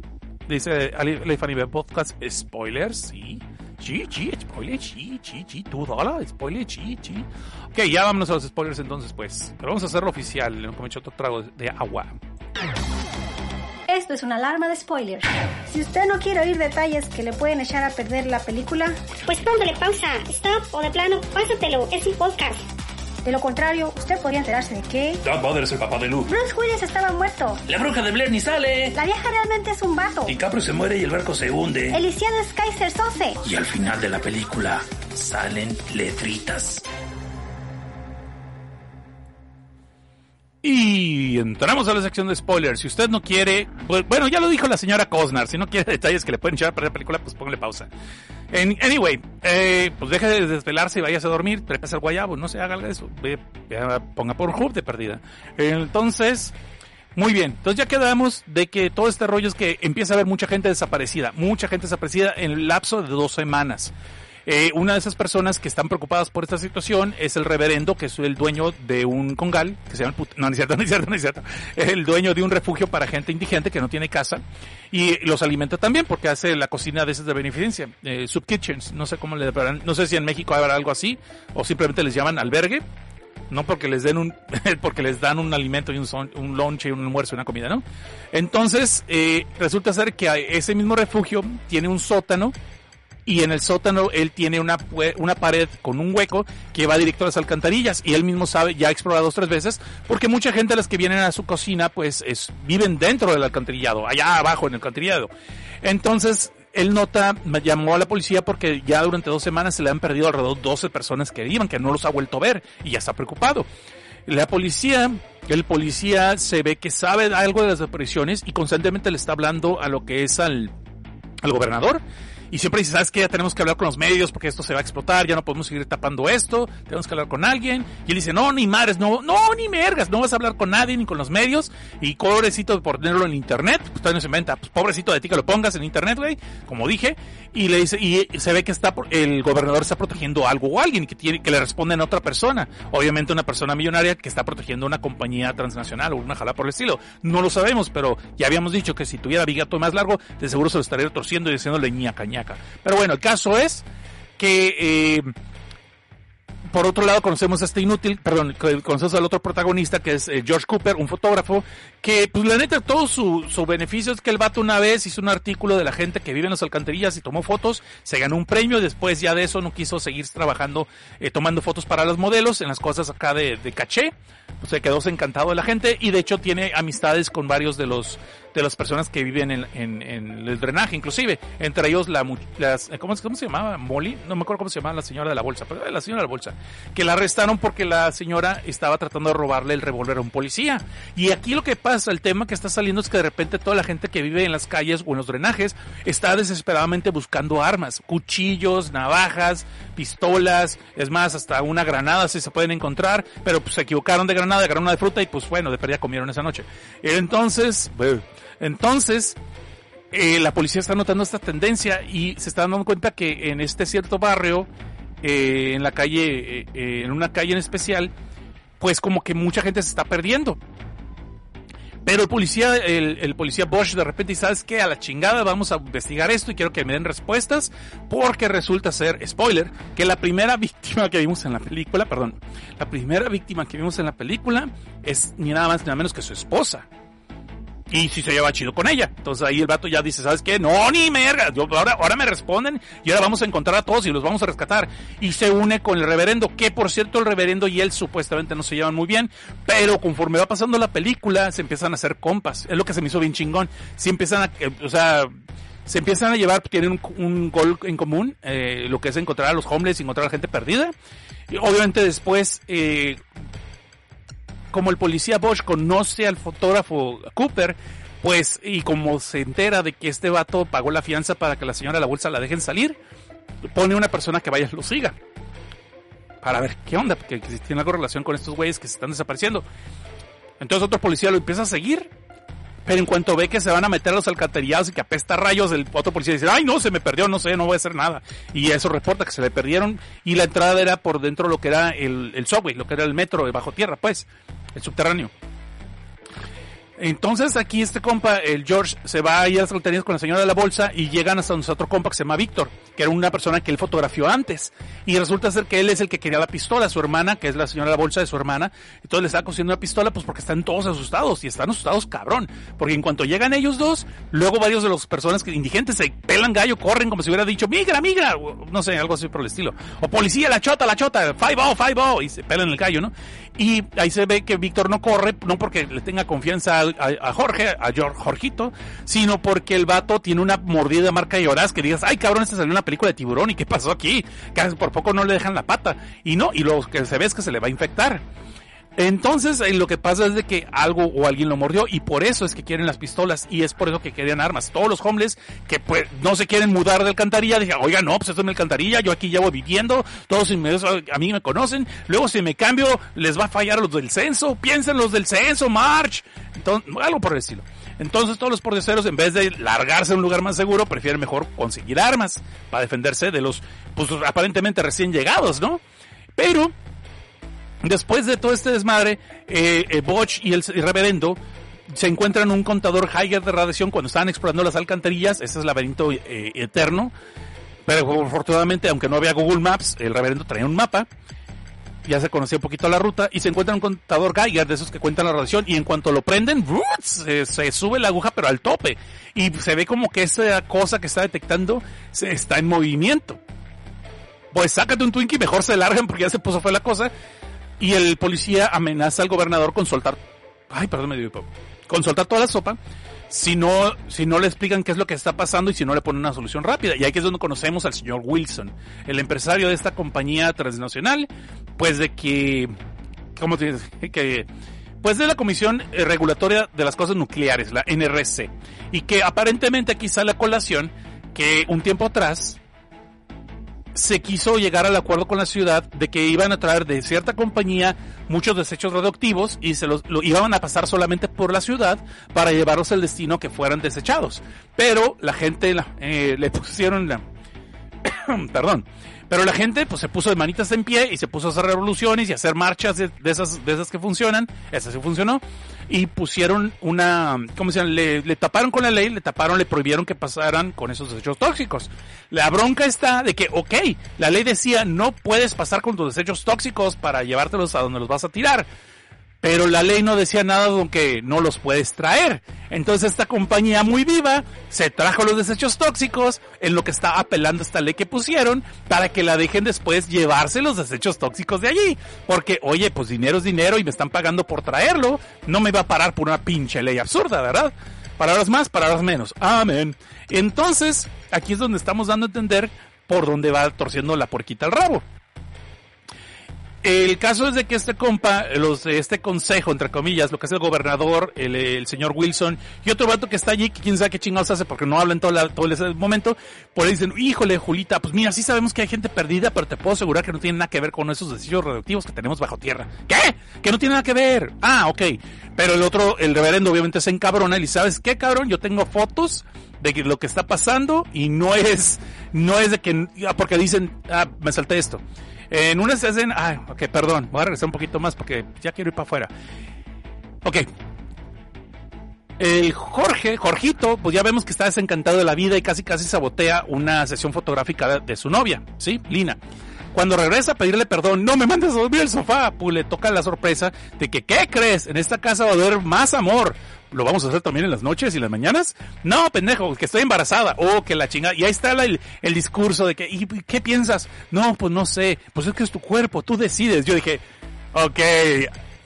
Dice Ali Fanny Podcast, spoilers, sí. Sí, sí, spoiler, sí, sí, sí, tú dólar, spoiler, sí, sí. Ok, ya vámonos a los spoilers entonces, pues. Pero vamos a hacerlo oficial, le he hecho otro trago de agua. Esto es una alarma de spoilers. Si usted no quiere oír detalles que le pueden echar a perder la película, pues póngale pausa, stop o de plano, pásatelo, es un podcast. De lo contrario, usted podría enterarse de que... Darth Vader es el papá de Luke. Bruce Willis estaba muerto. La bruja de Blair ni sale. La vieja realmente es un vato. Y Caprio se muere y el barco se hunde. Elisiano es Kaiser Sose. Y al final de la película salen letritas. Y entramos a la sección de spoilers. Si usted no quiere, pues, bueno, ya lo dijo la señora Cosnar. Si no quiere detalles que le pueden echar a perder la película, pues póngale pausa. En, anyway, eh, pues deje de desvelarse y váyase a dormir, prepárese el guayabo, no se haga eso. Ve, ponga por hub de perdida. Entonces, muy bien. Entonces ya quedamos de que todo este rollo es que empieza a haber mucha gente desaparecida. Mucha gente desaparecida en el lapso de dos semanas. Eh, una de esas personas que están preocupadas por esta situación es el reverendo, que es el dueño de un congal, que se llama el no, no es cierto, no es cierto, no es cierto, el dueño de un refugio para gente indigente que no tiene casa y los alimenta también porque hace la cocina de esas de beneficencia, eh, sub kitchens, no sé cómo le no sé si en México habrá algo así o simplemente les llaman albergue, no porque les den un porque les dan un alimento y un, son, un lunch y un almuerzo y una comida, ¿no? Entonces, eh, resulta ser que ese mismo refugio tiene un sótano y en el sótano él tiene una, una pared con un hueco que va directo a las alcantarillas y él mismo sabe, ya ha explorado dos tres veces, porque mucha gente a las que vienen a su cocina pues es, viven dentro del alcantarillado, allá abajo en el alcantarillado. Entonces él nota, llamó a la policía porque ya durante dos semanas se le han perdido alrededor 12 personas que iban, que no los ha vuelto a ver y ya está preocupado. La policía, el policía se ve que sabe algo de las desapariciones y constantemente le está hablando a lo que es al al gobernador y siempre dice, ¿sabes qué? Ya tenemos que hablar con los medios porque esto se va a explotar, ya no podemos seguir tapando esto, tenemos que hablar con alguien. Y él dice, no, ni madres, no, no, ni mergas, no vas a hablar con nadie ni con los medios. Y pobrecito por tenerlo en internet, pues todavía no se inventa, pues pobrecito de ti que lo pongas en internet, güey, como dije. Y le dice, y se ve que está, el gobernador está protegiendo algo o alguien que tiene, que le responden a otra persona. Obviamente una persona millonaria que está protegiendo una compañía transnacional o una jala por el estilo. No lo sabemos, pero ya habíamos dicho que si tuviera bigato más largo, de seguro se lo estaría torciendo y diciéndole ñaca ñaca. Pero bueno, el caso es que, eh, por otro lado, conocemos a este inútil, perdón, conocemos al otro protagonista que es eh, George Cooper, un fotógrafo, que, pues la neta, todo su, su beneficio es que el vato una vez hizo un artículo de la gente que vive en las alcantarillas y tomó fotos, se ganó un premio después ya de eso no quiso seguir trabajando, eh, tomando fotos para los modelos en las cosas acá de caché. Se quedó encantado de la gente y de hecho tiene amistades con varios de los de las personas que viven en, en, en el drenaje, inclusive, entre ellos la, las, ¿cómo, ¿cómo, se llamaba? Molly, no me acuerdo cómo se llamaba la señora de la bolsa, pero la señora de la bolsa, que la arrestaron porque la señora estaba tratando de robarle el revólver a un policía. Y aquí lo que pasa, el tema que está saliendo es que de repente toda la gente que vive en las calles o en los drenajes está desesperadamente buscando armas, cuchillos, navajas, pistolas, es más, hasta una granada si se pueden encontrar, pero pues se equivocaron de granada, agarraron una de fruta y pues bueno, de pérdida comieron esa noche. Entonces, entonces, eh, la policía está notando esta tendencia y se está dando cuenta que en este cierto barrio, eh, en la calle, eh, en una calle en especial, pues como que mucha gente se está perdiendo. Pero el policía, el, policía Bosch de repente dice, ¿sabes qué? A la chingada vamos a investigar esto y quiero que me den respuestas porque resulta ser, spoiler, que la primera víctima que vimos en la película, perdón, la primera víctima que vimos en la película es ni nada más ni nada menos que su esposa. Y si se lleva chido con ella. Entonces ahí el vato ya dice, ¿sabes qué? No, ni merga. Ahora, ahora me responden y ahora vamos a encontrar a todos y los vamos a rescatar. Y se une con el reverendo, que por cierto el reverendo y él supuestamente no se llevan muy bien, pero conforme va pasando la película se empiezan a hacer compas. Es lo que se me hizo bien chingón. Si empiezan a, eh, o sea, se empiezan a llevar, tienen un, gol en común, eh, lo que es encontrar a los homeless encontrar a la gente perdida. Obviamente después, eh, como el policía Bosch conoce al fotógrafo Cooper, pues, y como se entera de que este vato pagó la fianza para que la señora de la bolsa la dejen salir, pone una persona que vaya lo siga. Para ver qué onda, porque si tiene algo relación con estos güeyes que se están desapareciendo. Entonces otro policía lo empieza a seguir, pero en cuanto ve que se van a meter a los alcantarillados y que apesta rayos, el otro policía dice, ay no, se me perdió, no sé, no voy a hacer nada. Y eso reporta que se le perdieron y la entrada era por dentro de lo que era el, el subway, lo que era el metro de bajo tierra, pues el subterráneo. Entonces aquí este compa, el George, se va a ir a las loterías con la señora de la bolsa y llegan hasta otro compa que se llama Víctor, que era una persona que él fotografió antes. Y resulta ser que él es el que quería la pistola, su hermana, que es la señora de la bolsa de su hermana. Entonces le está consiguiendo una pistola pues porque están todos asustados y están asustados cabrón. Porque en cuanto llegan ellos dos, luego varios de los personas que, indigentes se pelan gallo, corren como si hubiera dicho, migra, migra, no sé, algo así por el estilo. O policía, la chota, la chota, five oh, five oh, y se pelan el gallo, ¿no? Y ahí se ve que Víctor no corre, no porque le tenga confianza a, Jorge, a George, Jorgito, sino porque el vato tiene una mordida marca de horas que digas, ay cabrón, este salió una película de tiburón y qué pasó aquí, casi por poco no le dejan la pata. Y no, y lo que se ve es que se le va a infectar. Entonces, eh, lo que pasa es de que algo o alguien lo mordió y por eso es que quieren las pistolas y es por eso que querían armas. Todos los homeless que pues no se quieren mudar de alcantarilla, dije, oiga, no, pues esto es mi alcantarilla, yo aquí llevo viviendo, todos a mí me conocen, luego si me cambio les va a fallar a los del censo, piensen los del censo, March, Entonces, algo por el estilo. Entonces todos los porteros en vez de largarse a un lugar más seguro, prefieren mejor conseguir armas para defenderse de los, pues aparentemente recién llegados, ¿no? Pero Después de todo este desmadre, eh, eh Bosch y el, reverendo se encuentran un contador Heiger de radiación cuando estaban explorando las alcantarillas. Ese es el laberinto eh, eterno. Pero afortunadamente, aunque no había Google Maps, el reverendo traía un mapa. Ya se conocía un poquito la ruta. Y se encuentra un contador Geiger de esos que cuentan la radiación. Y en cuanto lo prenden, se, se, sube la aguja, pero al tope. Y se ve como que esa cosa que está detectando se está en movimiento. Pues sácate un Twinkie, mejor se largan porque ya se puso fue la cosa y el policía amenaza al gobernador con soltar, ay, perdón, me dio con soltar toda la sopa si no, si no le explican qué es lo que está pasando y si no le ponen una solución rápida. Y aquí es donde conocemos al señor Wilson, el empresario de esta compañía transnacional, pues de que, ¿cómo te? Que, pues de la Comisión Regulatoria de las Cosas Nucleares, la NRC, y que aparentemente aquí sale a colación que un tiempo atrás se quiso llegar al acuerdo con la ciudad de que iban a traer de cierta compañía muchos desechos radioactivos y se los lo iban a pasar solamente por la ciudad para llevarlos al destino que fueran desechados. Pero la gente eh, le pusieron la, perdón, pero la gente pues se puso de manitas en pie y se puso a hacer revoluciones y a hacer marchas de, de esas de esas que funcionan, esa sí funcionó y pusieron una, ¿cómo se llama? Le, taparon con la ley, le taparon, le prohibieron que pasaran con esos desechos tóxicos. La bronca está de que, ok, la ley decía no puedes pasar con tus desechos tóxicos para llevártelos a donde los vas a tirar. Pero la ley no decía nada de que no los puedes traer. Entonces esta compañía muy viva se trajo los desechos tóxicos en lo que está apelando esta ley que pusieron para que la dejen después llevarse los desechos tóxicos de allí. Porque, oye, pues dinero es dinero y me están pagando por traerlo. No me va a parar por una pinche ley absurda, ¿verdad? Palabras más, palabras menos. Amén. Entonces, aquí es donde estamos dando a entender por dónde va torciendo la puerquita al rabo. El caso es de que este compa, los este consejo, entre comillas, lo que es el gobernador, el, el señor Wilson, y otro vato que está allí, que quién sabe qué chingados hace porque no hablan todo, la- todo ese momento, por ahí dicen, híjole, Julita, pues mira, sí sabemos que hay gente perdida, pero te puedo asegurar que no tiene nada que ver con esos desechos radioactivos que tenemos bajo tierra. ¿Qué? Que no tiene nada que ver. Ah, ok. Pero el otro, el reverendo obviamente se encabrona y sabes qué, cabrón, yo tengo fotos de lo que está pasando y no es, no es de que, ah, porque dicen, ah, me salté esto. En una escena, ah, ok, perdón, voy a regresar un poquito más porque ya quiero ir para afuera. Ok. El Jorge, Jorgito, pues ya vemos que está desencantado de la vida y casi casi sabotea una sesión fotográfica de, de su novia, ¿sí? Lina. Cuando regresa a pedirle perdón, no me mandes a dormir el sofá, pues le toca la sorpresa de que, ¿qué crees? En esta casa va a haber más amor. ¿Lo vamos a hacer también en las noches y las mañanas? No, pendejo, que estoy embarazada. Oh, que la chingada. Y ahí está el, el discurso de que, ¿y qué piensas? No, pues no sé. Pues es que es tu cuerpo, tú decides. Yo dije, ok,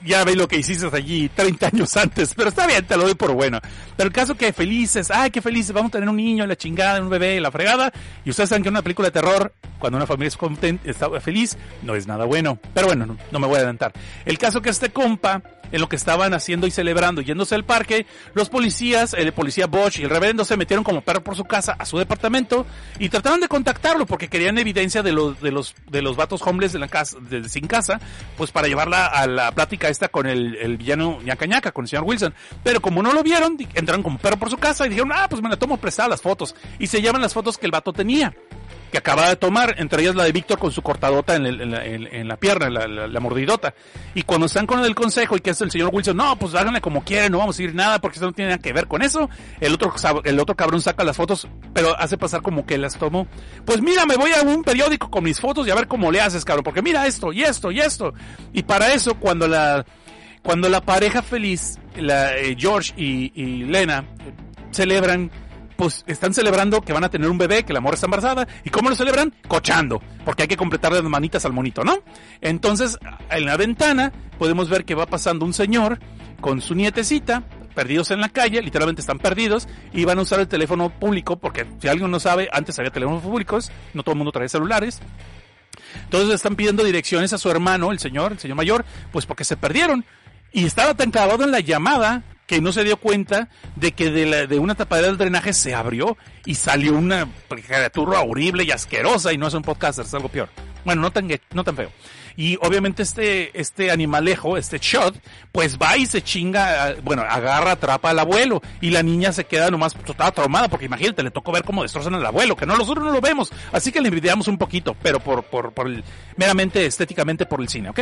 ya ve lo que hiciste allí 30 años antes, pero está bien, te lo doy por bueno. Pero el caso que felices, ay, qué felices, vamos a tener un niño, la chingada, un bebé, la fregada, y ustedes saben que una película de terror, cuando una familia es content, está feliz, no es nada bueno. Pero bueno, no, no me voy a adelantar. El caso que este compa, en lo que estaban haciendo y celebrando, yéndose al parque, los policías, el policía Bosch y el reverendo se metieron como perro por su casa a su departamento y trataron de contactarlo porque querían evidencia de los de los de los vatos homeless de la casa de, sin casa, pues para llevarla a la plática esta con el, el villano ñaca ñaca, con el señor Wilson. Pero como no lo vieron, entraron como perro por su casa y dijeron, ah, pues me la tomo prestada las fotos. Y se llaman las fotos que el vato tenía que acababa de tomar, entre ellas la de Víctor con su cortadota en, el- en la, en- la pierna, la, mordidota. Y cuando están con el consejo y que es el señor Wilson, no, pues háganle como quieren, no vamos a ir nada porque eso no tiene nada que ver con eso. El otro, el otro cabrón saca las fotos, pero hace pasar como que las tomó. Pues mira, me voy a un periódico con mis fotos y a ver cómo le haces, cabrón, porque mira esto y esto y esto. Y para eso, cuando la, cuando la pareja feliz, la, eh, George y, y Lena, eh, celebran pues están celebrando que van a tener un bebé, que la morra está embarazada. ¿Y cómo lo celebran? Cochando, porque hay que completarle las manitas al monito, ¿no? Entonces, en la ventana podemos ver que va pasando un señor con su nietecita, perdidos en la calle, literalmente están perdidos, y van a usar el teléfono público, porque si alguien no sabe, antes había teléfonos públicos, no todo el mundo traía celulares. Entonces están pidiendo direcciones a su hermano, el señor, el señor mayor, pues porque se perdieron. Y estaba tan clavado en la llamada que no se dio cuenta de que de, la- de una tapadera del drenaje se abrió y salió una criatura horrible y asquerosa y no es un podcaster, es algo peor. Bueno, no tan, no tan feo. Y obviamente este, este animalejo, este shot, pues va y se chinga, bueno, agarra, atrapa al abuelo y la niña se queda nomás toda traumada porque imagínate, le tocó ver cómo destrozan al abuelo, que no nosotros no lo vemos, así que le envidiamos un poquito, pero por, por, por el, meramente estéticamente por el cine, ¿ok?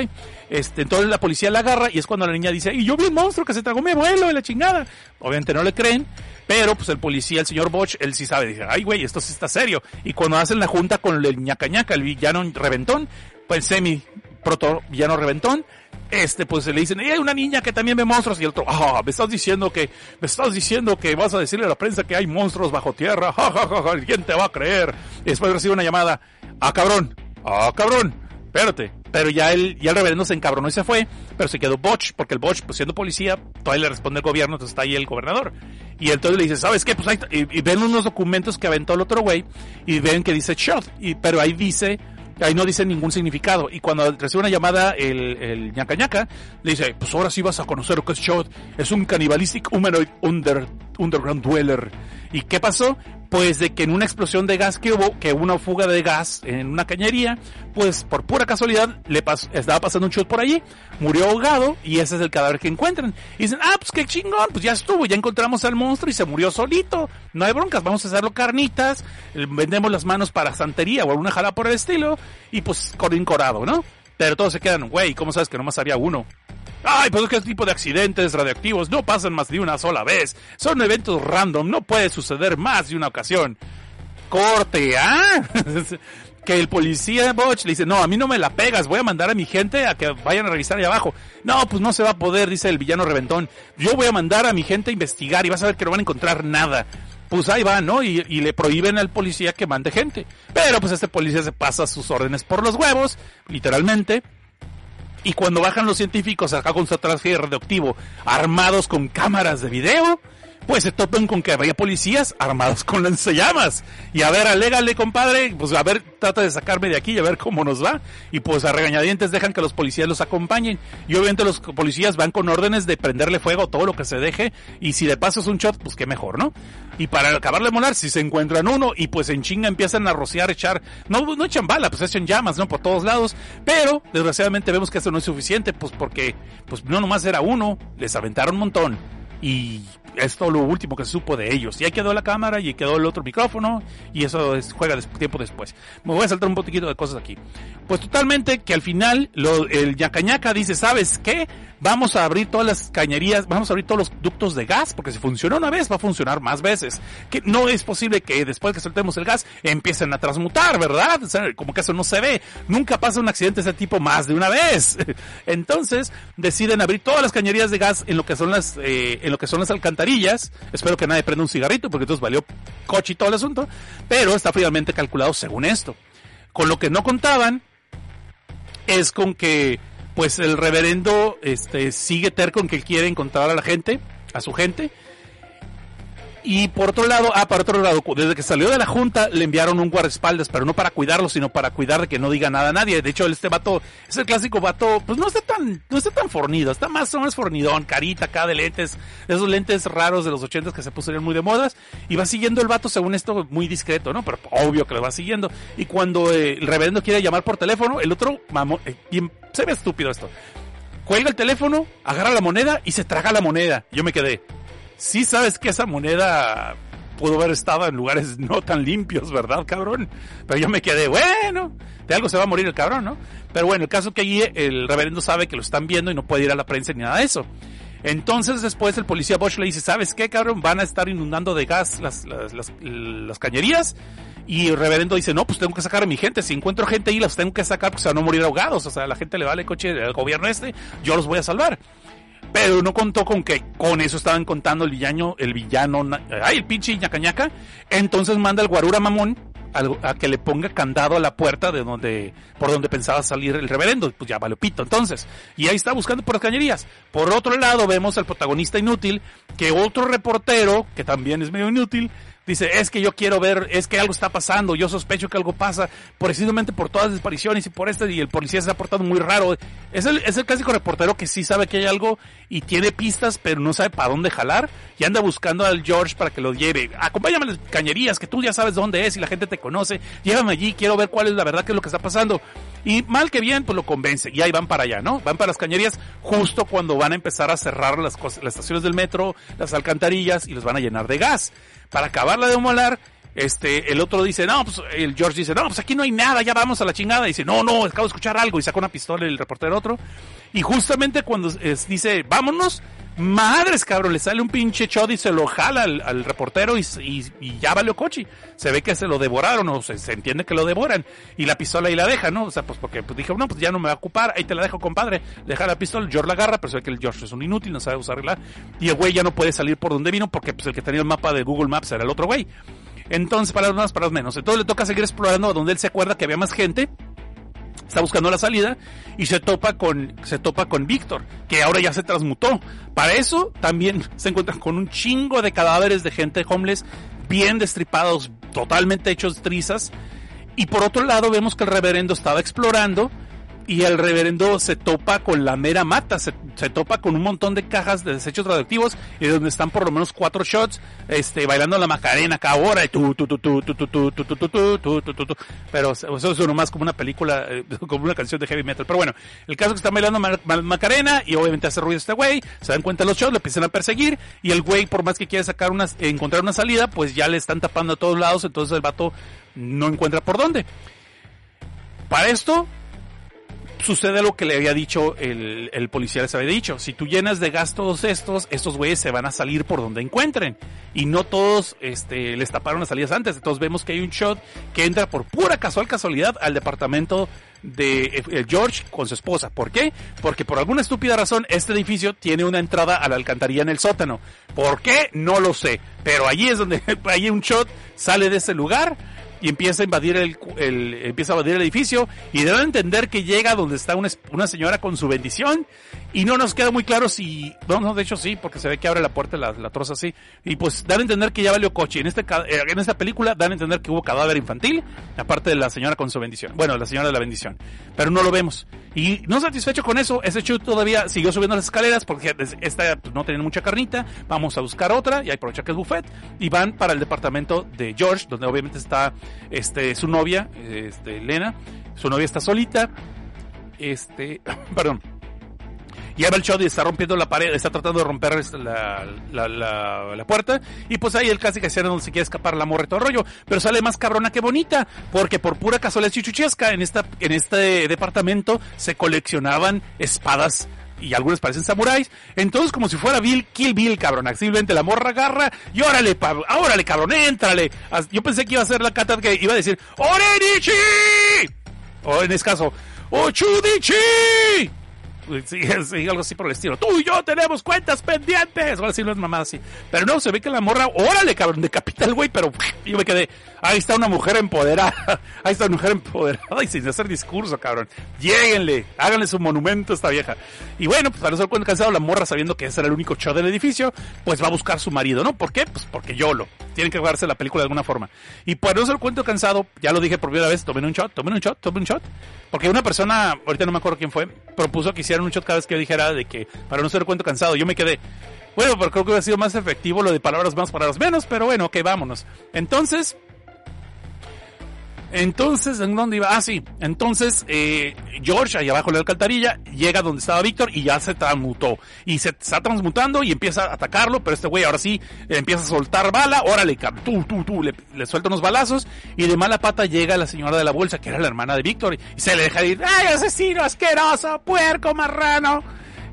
Este, entonces la policía la agarra y es cuando la niña dice, y yo vi un monstruo que se tragó mi abuelo de la chingada. Obviamente no le creen, pero pues el policía, el señor Bosch, él sí sabe, dice, ay güey, esto sí está serio. Y cuando hacen la junta con el ñaca, el villano reventón, pues semi proto villano reventón, este pues le dicen, "Y hay una niña que también ve monstruos y el otro, ah, me estás diciendo que, me estás diciendo que vas a decirle a la prensa que hay monstruos bajo tierra, ja, ¿quién te va a creer? Y después recibe una llamada, ah, cabrón, ah, cabrón, espérate. Pero ya el, ya el reverendo se encabronó y se fue, pero se quedó Botch, porque el Botch, pues siendo policía, todavía le responde el gobierno, entonces está ahí el gobernador. Y entonces le dice, ¿sabes qué? Pues ahí, está". y, y ven unos documentos que aventó el otro güey, y ven que dice shot, y, pero ahí dice, ahí no dice ningún significado. Y cuando recibe una llamada el, el ñaca ñaca, le dice, pues ahora sí vas a conocer que es shot, es un cannibalistic humanoid under, underground dweller. ¿Y qué pasó? Pues de que en una explosión de gas que hubo, que hubo una fuga de gas en una cañería, pues por pura casualidad le pas- estaba pasando un shot por allí, murió ahogado y ese es el cadáver que encuentran. Y dicen, ah, pues qué chingón, pues ya estuvo, ya encontramos al monstruo y se murió solito. No hay broncas, vamos a hacerlo carnitas, vendemos las manos para santería o alguna jala por el estilo y pues corado, ¿no? Pero todos se quedan, güey, ¿cómo sabes que nomás había uno? Ay, pues este tipo de accidentes radioactivos no pasan más de una sola vez. Son eventos random, no puede suceder más de una ocasión. Corte, ¿ah? que el policía Botch le dice, no, a mí no me la pegas, voy a mandar a mi gente a que vayan a revisar ahí abajo. No, pues no se va a poder, dice el villano reventón. Yo voy a mandar a mi gente a investigar y vas a ver que no van a encontrar nada. Pues ahí va, ¿no? Y le prohíben al policía que mande gente. Pero pues este policía se pasa sus órdenes por los huevos, literalmente. Y cuando bajan los científicos acá con su traje radioactivo, armados con cámaras de video, pues se topan con que había policías armados con lanzallamas. Y a ver, alégale, compadre, pues a ver, trata de sacarme de aquí y a ver cómo nos va. Y pues a regañadientes dejan que los policías los acompañen. Y obviamente los policías van con órdenes de prenderle fuego a todo lo que se deje. Y si de paso es un shot, pues qué mejor, ¿no? Y para acabarle de molar, si se encuentran uno y pues en chinga empiezan a rociar, echar, no, no echan bala, pues echan llamas, ¿no? Por todos lados. Pero desgraciadamente vemos que esto no es suficiente, pues porque, pues no nomás era uno, les aventaron un montón. Y es todo lo último que se supo de ellos. Y ahí quedó la cámara y quedó el otro micrófono y eso es- juega tiempo después. Me voy a saltar un poquito de cosas aquí. Pues totalmente que al final lo, el Yacañaca dice, ¿sabes qué? Vamos a abrir todas las cañerías, vamos a abrir todos los ductos de gas, porque si funcionó una vez, va a funcionar más veces. Que no es posible que después que soltemos el gas empiecen a transmutar, ¿verdad? Como que eso no se ve. Nunca pasa un accidente de ese tipo más de una vez. Entonces, deciden abrir todas las cañerías de gas en lo que son las, eh, en lo que son las alcantarillas. Espero que nadie prenda un cigarrito, porque entonces valió coche y todo el asunto. Pero está fríamente calculado según esto. Con lo que no contaban es con que pues el reverendo este sigue terco en que quiere encontrar a la gente, a su gente. Y por otro lado, ah, para otro lado, desde que salió de la junta le enviaron un guardaespaldas, pero no para cuidarlo, sino para cuidar de que no diga nada a nadie. De hecho, este vato es el clásico vato, pues no está tan, no está tan fornido, está más o menos fornidón, carita acá de lentes, esos lentes raros de los ochentas que se pusieron muy de modas, y va siguiendo el vato según esto muy discreto, ¿no? Pero obvio que lo va siguiendo. Y cuando eh, el reverendo quiere llamar por teléfono, el otro, mamón, eh, se ve estúpido esto. Cuelga el teléfono, agarra la moneda y se traga la moneda. Yo me quedé. Sí sabes que esa moneda pudo haber estado en lugares no tan limpios, ¿verdad, cabrón? Pero yo me quedé, bueno, de algo se va a morir el cabrón, ¿no? Pero bueno, el caso es que allí el reverendo sabe que lo están viendo y no puede ir a la prensa ni nada de eso. Entonces después el policía Bosch le dice, ¿sabes qué, cabrón? Van a estar inundando de gas las, cañerías. Y el reverendo dice, no, pues tengo que sacar a mi gente. Si encuentro gente ahí, las tengo que sacar, pues a no morir ahogados. O sea, a la gente le vale el coche del gobierno este, yo los voy a salvar. Pero no contó con que con eso estaban contando el villano, el villano, ay, el pinche ñacañaca. Entonces manda al guarura mamón al- a que le ponga candado a la puerta de donde, por donde pensaba salir el reverendo. Pues ya vale pito, entonces. Y ahí está buscando por las cañerías. Por otro lado, vemos al protagonista inútil, que otro reportero, que también es medio inútil, Dice, es que yo quiero ver, es que algo está pasando, yo sospecho que algo pasa, precisamente por todas las desapariciones y por este, y el policía se ha portado muy raro. Es el, es el clásico reportero que sí sabe que hay algo y tiene pistas, pero no sabe para dónde jalar, y anda buscando al George para que lo lleve. Acompáñame a las cañerías, que tú ya sabes dónde es y la gente te conoce, llévame allí, quiero ver cuál es la verdad, qué es lo que está pasando. Y mal que bien, pues lo convence, y ahí van para allá, ¿no? Van para las cañerías justo cuando van a empezar a cerrar las, las estaciones del metro, las alcantarillas, y los van a llenar de gas para acabarla de molar, este, el otro dice, no, pues, el George dice, no, pues aquí no hay nada, ya vamos a la chingada. Y dice, no, no, acabo de escuchar algo. Y saca una pistola el reportero otro. Y justamente cuando dice, vámonos, madres, cabrón, le sale un pinche chod y se lo jala al, reportero y, ya valió coche. Se ve que se lo devoraron, o se, entiende que lo devoran. Y la pistola ahí la deja, ¿no? O sea, pues porque pues, dijo, no, pues ya no me va a ocupar, ahí te la dejo, compadre. Deja la pistola, George la agarra, pero se ve que el George es un inútil, no sabe usarla. Y el güey ya no puede salir por donde vino porque pues el que tenía el mapa de Google Maps era el otro güey. Entonces, para los más, para los menos. Entonces le toca seguir explorando donde él se acuerda que había más gente. Está buscando la salida y se topa con, se topa con Víctor, que ahora ya se transmutó. Para eso también se encuentran con un chingo de cadáveres de gente homeless, bien destripados, totalmente hechos trizas. Y por otro lado vemos que el reverendo estaba explorando y el reverendo se topa con la mera mata, se, se topa con un montón de cajas de desechos radioactivos y donde están por lo menos cuatro shots, este, bailando la macarena cada hora y tu, tu, tu, tu, tu, tu, tu, tu, tu, tu, tu, tu, tu, tu, pero eso es nomás como una película, eh, como una canción de heavy metal, pero bueno, el caso es que están bailando ma- ma- macarena y obviamente hace ruido este güey, se dan cuenta los shots, le empiezan a perseguir y el güey por más que quiere sacar unas, encontrar una salida, pues ya le están tapando a todos lados, entonces el vato no encuentra por dónde. Para esto, sucede lo que le había dicho el, policía, les había dicho. Si tú llenas de gas todos estos, estos güeyes se van a salir por donde encuentren. Y no todos este, les taparon las salidas antes. Entonces vemos que hay un shot que entra por pura casual casualidad al departamento de eh, George con su esposa. ¿Por qué? Porque por alguna estúpida razón este edificio tiene una entrada a la alcantarilla en el sótano. ¿Por qué? No lo sé. Pero allí es donde hay un shot, sale de ese lugar y empieza a invadir el, el- empieza a invadir el edificio y debe entender que llega donde está una, una señora con su bendición y no nos queda muy claro si no no de hecho sí porque se ve que abre la puerta la, la troza así. Y pues dan a entender que ya valió coche. En este eh, en esta película dan a entender que hubo cadáver infantil aparte de la señora con su bendición. Bueno la señora de la bendición. Pero no lo vemos. Y no satisfecho con eso ese shoot todavía siguió subiendo las escaleras porque esta pues, no tenía mucha carnita. Vamos a buscar otra y aprovechar que es buffet. Y van para el departamento de George donde obviamente está este su novia este Lena su novia está solita. Este perdón y va el shot y está rompiendo la pared, está tratando de romper este, la, la, la, puerta. Y pues ahí el casi que donde se quiere escapar la morra y todo el rollo. Pero sale más cabrona que bonita. Porque por pura casualidad chichuchesca, en esta, en este departamento se coleccionaban espadas. Y algunas parecen samuráis. Entonces, como si fuera Bill, Kill Bill, cabrón. Simplemente la morra agarra y órale, pa- órale, cabrón, éntrale. Yo pensé que iba a ser la cata que iba a decir, ¡Orenichi! O en este caso, ¡Ochudichi! Sí, algo así por el estilo. Tú y yo tenemos cuentas pendientes. Ahora sí no es mamá así. Pero no, se ve que la morra, órale, cabrón, decapita al güey, pero yo me quedé, ahí está una mujer empoderada. Ahí está una mujer empoderada y sin hacer discurso, cabrón. Lléguenle, háganle su monumento a esta vieja. Y bueno, pues para no ser cuento cansado, la morra sabiendo que ese era el único show del edificio, pues va a buscar su marido, ¿no? ¿Por qué? Pues porque YOLO. Tienen que jugarse la película de alguna forma. Y para no ser cuento cansado, ya lo dije por primera vez, tomen un shot, tomen un shot, tomen un shot. Porque una persona, ahorita no me acuerdo quién fue, propuso que hicieran un shot cada vez que yo dijera de que para no ser cuento cansado, yo me quedé, bueno, pero creo que hubiera sido más efectivo lo de palabras más, palabras menos, pero bueno, ok, vámonos. Entonces, entonces, ¿en dónde iba? Ah, sí. Entonces, eh, George, ahí abajo de la alcantarilla, llega donde estaba Víctor y ya se transmutó. Y se está transmutando y empieza a atacarlo, pero este güey ahora sí empieza a soltar bala. Órale, tú, tú, tú, le, le suelta unos balazos y de mala pata llega la señora de la bolsa, que era la hermana de Víctor, y se le deja ir, ¡ay, asesino, asqueroso, puerco, marrano!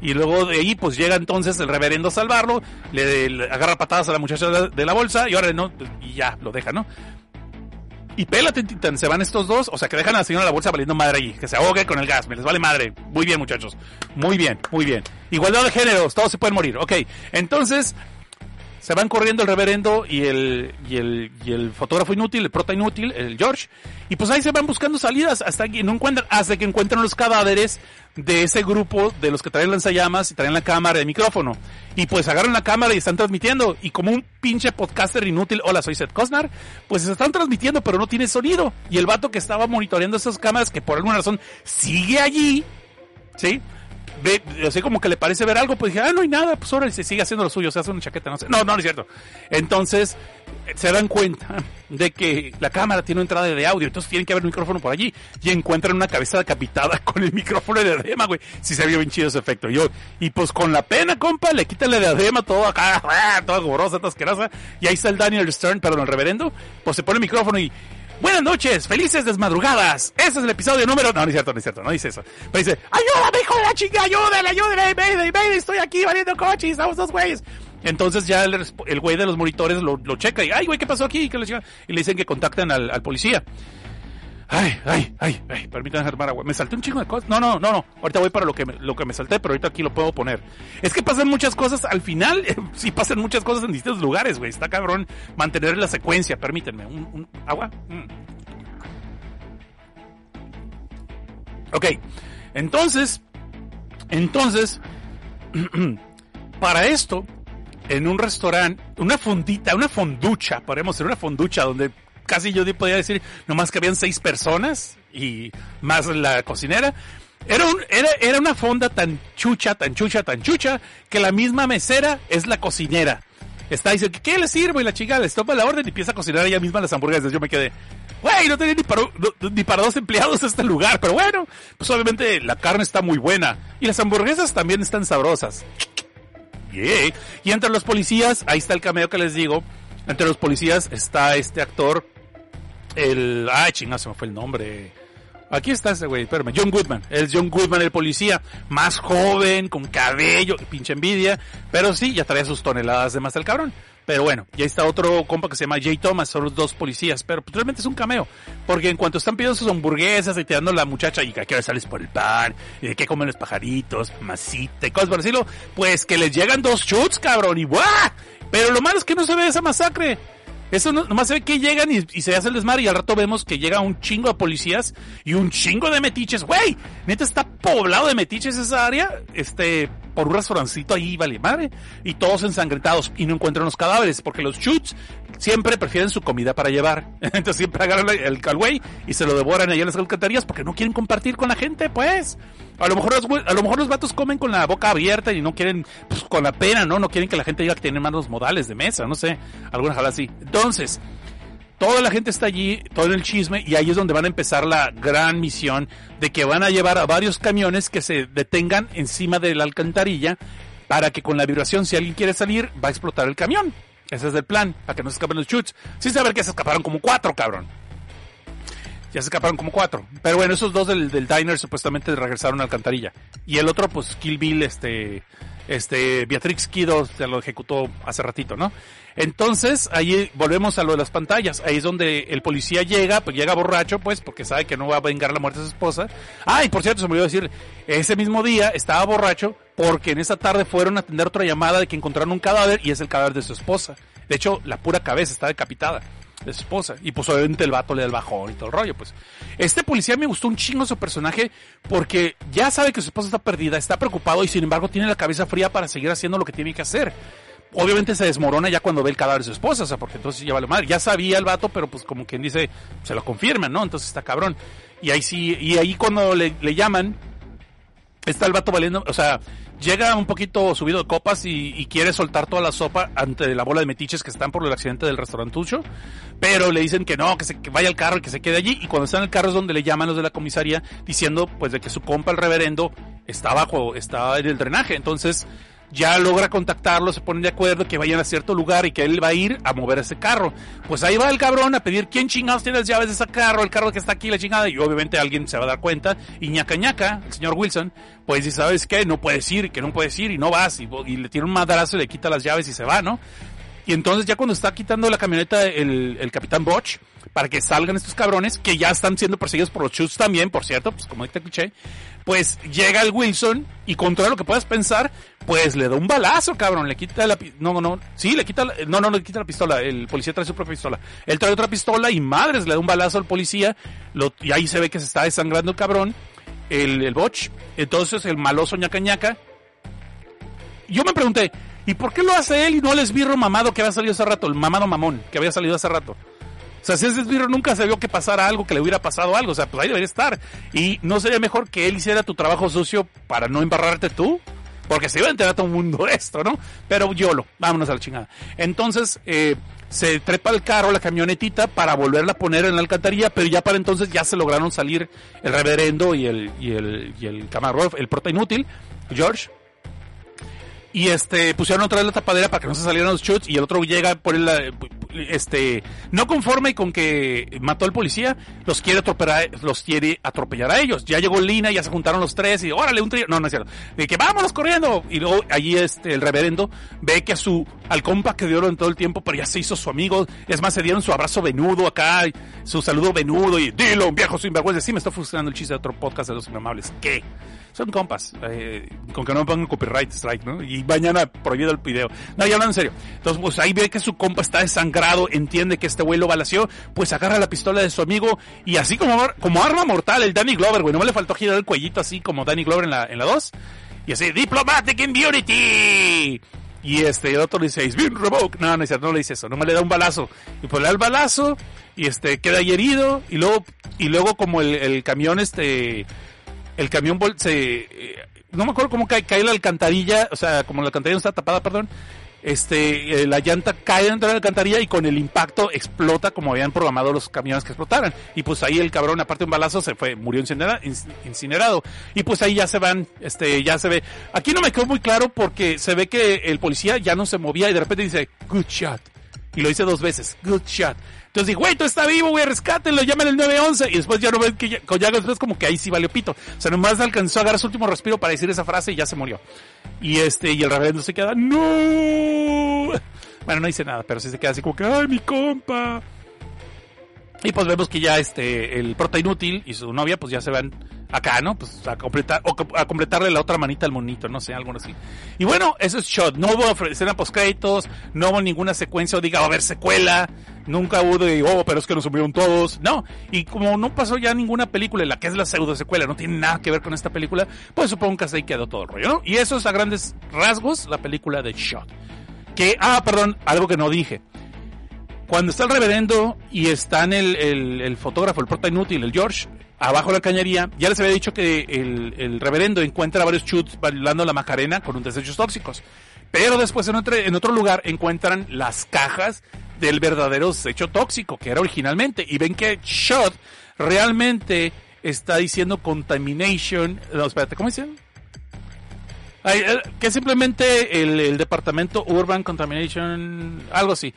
Y luego de ahí, pues llega entonces el reverendo a salvarlo, le, le agarra patadas a la muchacha de la, de la bolsa y ahora no, y ya, lo deja, ¿no? Y pélate, Titán, se van estos dos, o sea que dejan a la la bolsa valiendo madre allí, que se ahogue con el gas, me les vale madre. Muy bien, muchachos. Muy bien, muy bien. Igualdad de géneros, todos se pueden morir. Ok, entonces se van corriendo el reverendo y el, y el, y el fotógrafo inútil, el prota inútil, el George, y pues ahí se van buscando salidas hasta que no encuentran, hasta que encuentran los cadáveres de ese grupo de los que traen lanzallamas y traen la cámara de micrófono. Y pues agarran la cámara y están transmitiendo. Y como un pinche podcaster inútil, hola, soy Seth Cosnar, pues se están transmitiendo, pero no tiene sonido. Y el vato que estaba monitoreando esas cámaras, que por alguna razón sigue allí, ¿sí? Ve, así como que le parece ver algo, pues dije, ah, no hay nada, pues ahora se sigue haciendo lo suyo, se hace una chaqueta, no sé. No, no, no es cierto. Entonces, eh, se dan cuenta de que la cámara tiene una entrada de audio, entonces tienen que haber un micrófono por allí y encuentran una cabeza decapitada con el micrófono de diadema, güey. Sí se vio bien chido ese efecto. Yo, y pues con la pena, compa, le quitan la diadema todo acá, toda gorosa, toda asquerosa, y ahí está el Daniel Stern, perdón, el reverendo, pues se pone el micrófono y Buenas noches, felices desmadrugadas. Ese es el episodio número. No, no es cierto, no es cierto, no dice eso. Pero dice: ¡Ayúdame, hijo de la chica! ¡Ayúdale, ayúdale! ¡Mayday, mayday! Estoy aquí valiendo coches, estamos dos güeyes. Entonces ya el, el güey de los monitores lo, lo checa y, ¡ay, güey, qué pasó aquí! Y le dicen que contacten al, al policía. Ay, ay, ay, ay, permítanme armar agua. Me salté un chingo de cosas. No, no, no, no. Ahorita voy para lo que me, lo que me salté, pero ahorita aquí lo puedo poner. Es que pasan muchas cosas. Al final, sí pasan muchas cosas en distintos lugares, güey. Está cabrón mantener la secuencia. Permítanme. ¿Un, un agua? Mm. Ok. Entonces, entonces, para esto, en un restaurante, una fondita, una fonducha, podemos decir una fonducha donde casi yo podía decir nomás que habían seis personas y más la cocinera. Era, era, era una fonda tan chucha, tan chucha, tan chucha, que la misma mesera es la cocinera. Está diciendo, ¿qué le sirvo? Y la chica les toma la orden y empieza a cocinar ella misma las hamburguesas. Yo me quedé, güey, no tenía ni para, ni para dos empleados este lugar. Pero bueno, pues obviamente la carne está muy buena. Y las hamburguesas también están sabrosas. Y entre los policías, ahí está el cameo que les digo. Entre los policías está este actor, el... Ay, chinga, se me fue el nombre. Aquí está ese güey, espérame, John Goodman. Es John Goodman, el policía, más joven, con cabello, pinche envidia. Pero sí, ya traía sus toneladas de más el cabrón. Pero bueno, y ahí está otro compa que se llama Jay Thomas, son los dos policías, pero pues, realmente es un cameo. Porque en cuanto están pidiendo sus hamburguesas y tirando la muchacha y que a qué sales por el pan, y de qué comen los pajaritos, masita y cosas por decirlo, pues que les llegan dos shoots, cabrón, y ¡buah! Pero lo malo es que no se ve esa masacre. Eso no, nomás se ve que llegan y, se hace el desmadre y al rato vemos que llega un chingo de policías y un chingo de metiches. Güey, neta está poblado de metiches esa área, este, por un restaurancito ahí, vale madre. Y todos ensangrentados y no encuentran los cadáveres porque los shoots siempre prefieren su comida para llevar. Entonces siempre agarran el güey y se lo devoran ahí en las alcantarillas porque no quieren compartir con la gente, pues. A lo mejor los, a lo mejor los vatos comen con la boca abierta y no quieren, pues con la pena, ¿no? No quieren que la gente diga que tienen malos modales de mesa, no sé, alguna jala así. Entonces, toda la gente está allí, todo el chisme, y ahí es donde van a empezar la gran misión de que van a llevar a varios camiones que se detengan encima de la alcantarilla para que con la vibración, si alguien quiere salir, va a explotar el camión. Ese es el plan, para que no se escapen los chutes. Sin saber que se escaparon como cuatro, cabrón. Ya se escaparon como cuatro. Pero bueno, esos dos del, del diner supuestamente regresaron a alcantarilla. Y el otro, pues, Kill Bill, este, este, Beatrix Kido se lo ejecutó hace ratito, ¿no? Entonces, ahí volvemos a lo de las pantallas. Ahí es donde el policía llega, pues llega borracho, pues, porque sabe que no va a vengar la muerte de su esposa. Ah, y por cierto, se me olvidó decir, ese mismo día estaba borracho porque en esa tarde fueron a atender otra llamada de que encontraron un cadáver y es el cadáver de su esposa. De hecho, la pura cabeza está decapitada de su esposa. Y pues obviamente el vato le da el bajón y todo el rollo, pues. Este policía me gustó un chingo su personaje porque ya sabe que su esposa está perdida, está preocupado y sin embargo tiene la cabeza fría para seguir haciendo lo que tiene que hacer. Obviamente se desmorona ya cuando ve el cadáver de su esposa, o sea, porque entonces ya vale madre. Ya sabía el vato, pero pues como quien dice, se lo confirman, ¿no? Entonces está cabrón. Y ahí sí, y ahí cuando le, le llaman, está el vato valiendo, o sea, llega un poquito subido de copas y, quiere soltar toda la sopa ante la bola de metiches que están por el accidente del restaurantucho, pero le dicen que no, que, se, que vaya al carro y que se quede allí, y cuando está en el carro es donde le llaman los de la comisaría diciendo pues de que su compa el reverendo está bajo, está en el drenaje, entonces ya logra contactarlo, se ponen de acuerdo que vayan a cierto lugar y que él va a ir a mover ese carro. Pues ahí va el cabrón a pedir quién chingados tiene las llaves de ese carro, el carro que está aquí, la chingada, y obviamente alguien se va a dar cuenta, y ñaca ñaca, el señor Wilson, pues dice, ¿sabes qué? No puedes ir, que no puedes ir, y no vas, y, y le tira un madrazo y le quita las llaves y se va, ¿no? Y entonces ya cuando está quitando la camioneta el, el capitán Botch, para que salgan estos cabrones, que ya están siendo perseguidos por los chutes también, por cierto, pues como te escuché, pues llega el Wilson y contra lo que puedas pensar, pues le da un balazo, cabrón, le quita la no, no, sí, le quita la- no, no, le quita la pistola, el policía trae su propia pistola. Él trae otra pistola y madres le da un balazo al policía, y ahí se ve que se está desangrando el cabrón, el, el Botch, entonces el maloso ñaca ñaca yo me pregunté, ¿y por qué lo hace él y no el esbirro mamado que había salido hace rato? El mamado mamón que había salido hace rato. O sea, si ese esbirro nunca se vio que pasara algo, que le hubiera pasado algo. O sea, pues ahí debería estar. Y no sería mejor que él hiciera tu trabajo sucio para no embarrarte tú. Porque se iba a enterar todo el mundo esto, ¿no? Pero YOLO, vámonos a la chingada. Entonces, eh, se trepa el carro, la camionetita, para volverla a poner en la alcantarilla, pero ya para entonces ya se lograron salir el reverendo y el, y el, y el el prota inútil, George, y este pusieron otra vez la tapadera para que no se salieran los chutes y el otro llega por el este no conforme con que mató al policía los quiere atropellar los quiere atropellar a ellos. Ya llegó Lina ya se juntaron los tres y órale un trío no no es cierto. De que vámonos corriendo y luego allí este el reverendo ve que a su al compa que dio en todo el tiempo pero ya se hizo su amigo. Es más se dieron su abrazo venudo acá y su saludo venudo y dilo un viejo sinvergüenza sí me está funcionando el chiste de otro podcast de los inamables ¿qué? Son compas, eh, con que no me pongan copyright strike, ¿no? Y mañana prohibido el video. No, ya hablando en serio. Entonces, pues ahí ve que su compa está desangrado, entiende que este güey lo balació, pues agarra la pistola de su amigo y así como, como arma mortal, el Danny Glover, güey, no le faltó girar el cuellito así como Danny Glover en la, en la 2. Y así, Diplomatic Immunity. Y este, el otro le dice, it's been revoked. No, no, no le dice eso, no me le da un balazo. Y pues le da el balazo, y este, queda ahí herido, y luego, y luego como el, el camión, este, el camión se, eh, no me acuerdo cómo cae, cae la alcantarilla, o sea, como la alcantarilla no está tapada, perdón, este, eh, la llanta cae dentro de la alcantarilla y con el impacto explota como habían programado los camiones que explotaran. Y pues ahí el cabrón, aparte de un balazo, se fue, murió incinera- inc- incinerado. Y pues ahí ya se van, este, ya se ve. Aquí no me quedó muy claro porque se ve que el policía ya no se movía y de repente dice, good shot. Y lo dice dos veces, good shot. Entonces dije, güey, tú está vivo, güey, rescátenlo, llamen el 911. Y después ya no ven que ya, ya después como que ahí sí valió pito. O sea, nomás alcanzó a agarrar su último respiro para decir esa frase y ya se murió. Y este, y el reverendo se queda, no. Bueno, no dice nada, pero sí se queda así como que, ay, mi compa. Y pues vemos que ya este, el prota inútil y su novia pues ya se van acá, ¿no? Pues a completar, o a completarle la otra manita al monito, no sé, algo así. Y bueno, eso es shot. No hubo escena post créditos, no hubo ninguna secuencia o diga, a haber secuela. Nunca hubo de, oh, pero es que nos murieron todos. No. Y como no pasó ya ninguna película la que es la pseudo secuela, no tiene nada que ver con esta película, pues supongo que ahí quedó todo el rollo, ¿no? Y eso es a grandes rasgos la película de Shot. Que, ah, perdón, algo que no dije cuando está el reverendo y están el, el, el fotógrafo, el prota inútil, el George, abajo de la cañería, ya les había dicho que el, el reverendo encuentra varios chutes bailando la macarena con un desechos tóxicos. Pero después en otro, en otro lugar encuentran las cajas del verdadero desecho tóxico que era originalmente. Y ven que Shot realmente está diciendo contamination. No, espérate, ¿cómo dicen? Eh, que simplemente el, el departamento Urban Contamination, algo así.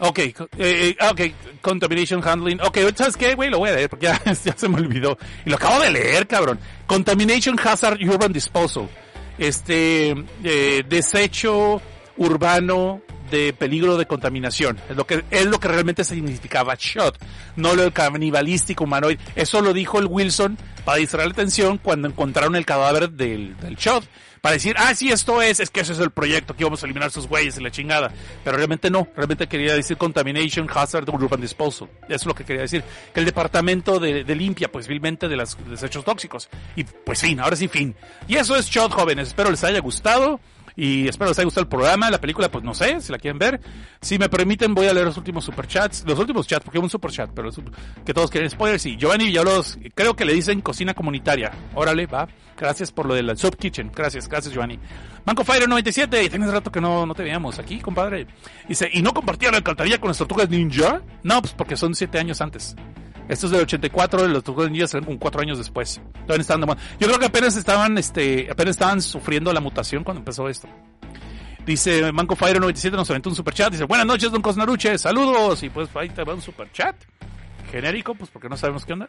Ok, eh, eh, ok, Contamination Handling. Ok, ¿sabes qué, güey? Lo voy a leer porque ya, se me olvidó. Y lo acabo de leer, cabrón. Contamination Hazard Urban Disposal. Este, eh, desecho urbano de peligro de contaminación. Es lo que, es lo que realmente significaba shot. No lo canibalístico humanoide. Eso lo dijo el Wilson para distraer la atención cuando encontraron el cadáver del, del shot. Para decir, ah, sí, esto es, es que ese es el proyecto, que íbamos a eliminar sus güeyes y la chingada. Pero realmente no, realmente quería decir Contamination Hazard Urban Disposal. Eso es lo que quería decir. Que el departamento de, de limpia, pues, vilmente de los desechos tóxicos. Y pues fin, ahora sí fin. Y eso es Shot, jóvenes. Espero les haya gustado. Y espero les haya gustado el programa, la película, pues no sé, si la quieren ver. Si me permiten, voy a leer los últimos superchats, los últimos chats, porque hay un superchat, pero los- que todos quieren spoilers. Y Giovanni Villalobos, creo que le dicen cocina comunitaria. Órale, va. Gracias por lo de la Sub Kitchen. Gracias, gracias, Giovanni. Manco Fire 97, tienes rato que no, no te veíamos aquí, compadre. Dice, ¿y no compartieron la alcantarilla con las tortugas ninja? No, pues porque son siete años antes. Esto es del 84, los tortugas ninja serán como cuatro años después. Todavía estaban de moda. Yo creo que apenas estaban, este, apenas estaban sufriendo la mutación cuando empezó esto. Dice Manco Fire 97 nos aventó un superchat. Dice, buenas noches, don Cosnaruche, saludos. Y pues ahí te va un superchat. Genérico, pues porque no sabemos qué onda.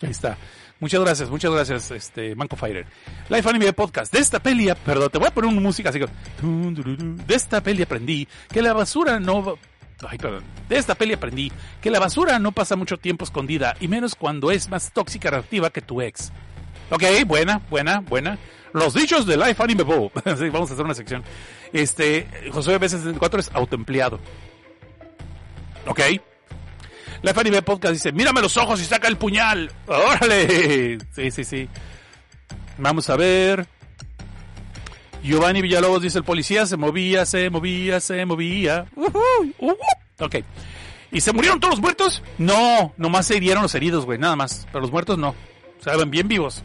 Ahí está. Muchas gracias, muchas gracias, este, Manco Fighter. Life Anime Podcast. De esta peli, perdón, te voy a poner una música así que... De esta peli aprendí que la basura no... Ay, perdón. De esta peli aprendí que la basura no pasa mucho tiempo escondida, y menos cuando es más tóxica reactiva que tu ex. Ok, buena, buena, buena. Los dichos de Life Anime Bo. sí, vamos a hacer una sección. Este, José B64 es autoempleado. Ok. Life Anime Podcast dice, mírame los ojos y saca el puñal. ¡Órale! Sí, sí, sí. Vamos a ver. Giovanni Villalobos dice, el policía se movía, se movía, se movía. Ujú, ujú. Ok. ¿Y se murieron todos los muertos? No, nomás se hirieron los heridos, güey, nada más. Pero los muertos no. O sea, bien vivos.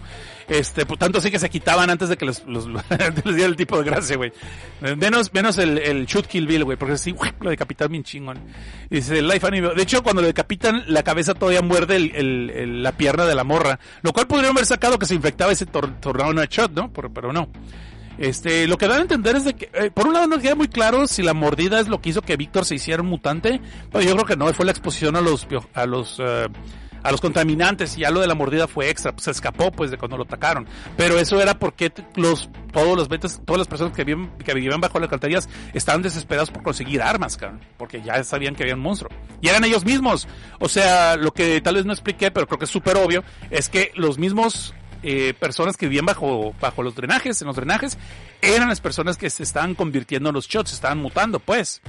Este, por tanto sí que se quitaban antes de que los, los, les diera el tipo de gracia, güey. Menos, menos el, el shoot kill bill, güey, porque sí, lo decapitan bien chingón. Dice, Life Anime. De hecho, cuando lo decapitan, la cabeza todavía muerde el, el- el- la pierna de la morra. Lo cual podrían haber sacado que se infectaba ese tor tornado en shot, ¿no? Por- pero no. Este, lo que dan a entender es de que, eh, por un lado no queda muy claro si la mordida es lo que hizo que Víctor se hiciera un mutante, pero yo creo que no, fue la exposición a los, a los, eh, a los contaminantes y ya lo de la mordida fue extra, pues se escapó pues de cuando lo atacaron. Pero eso era porque los, todos los ventas, todas las personas que vivían, que vivían bajo las alcantarillas estaban desesperados por conseguir armas, cabrón, porque ya sabían que había un monstruo. Y eran ellos mismos. O sea, lo que tal vez no expliqué, pero creo que es súper obvio, es que los mismos eh, personas que vivían bajo, bajo los drenajes, en los drenajes, eran las personas que se estaban convirtiendo en los shots, estaban mutando, pues.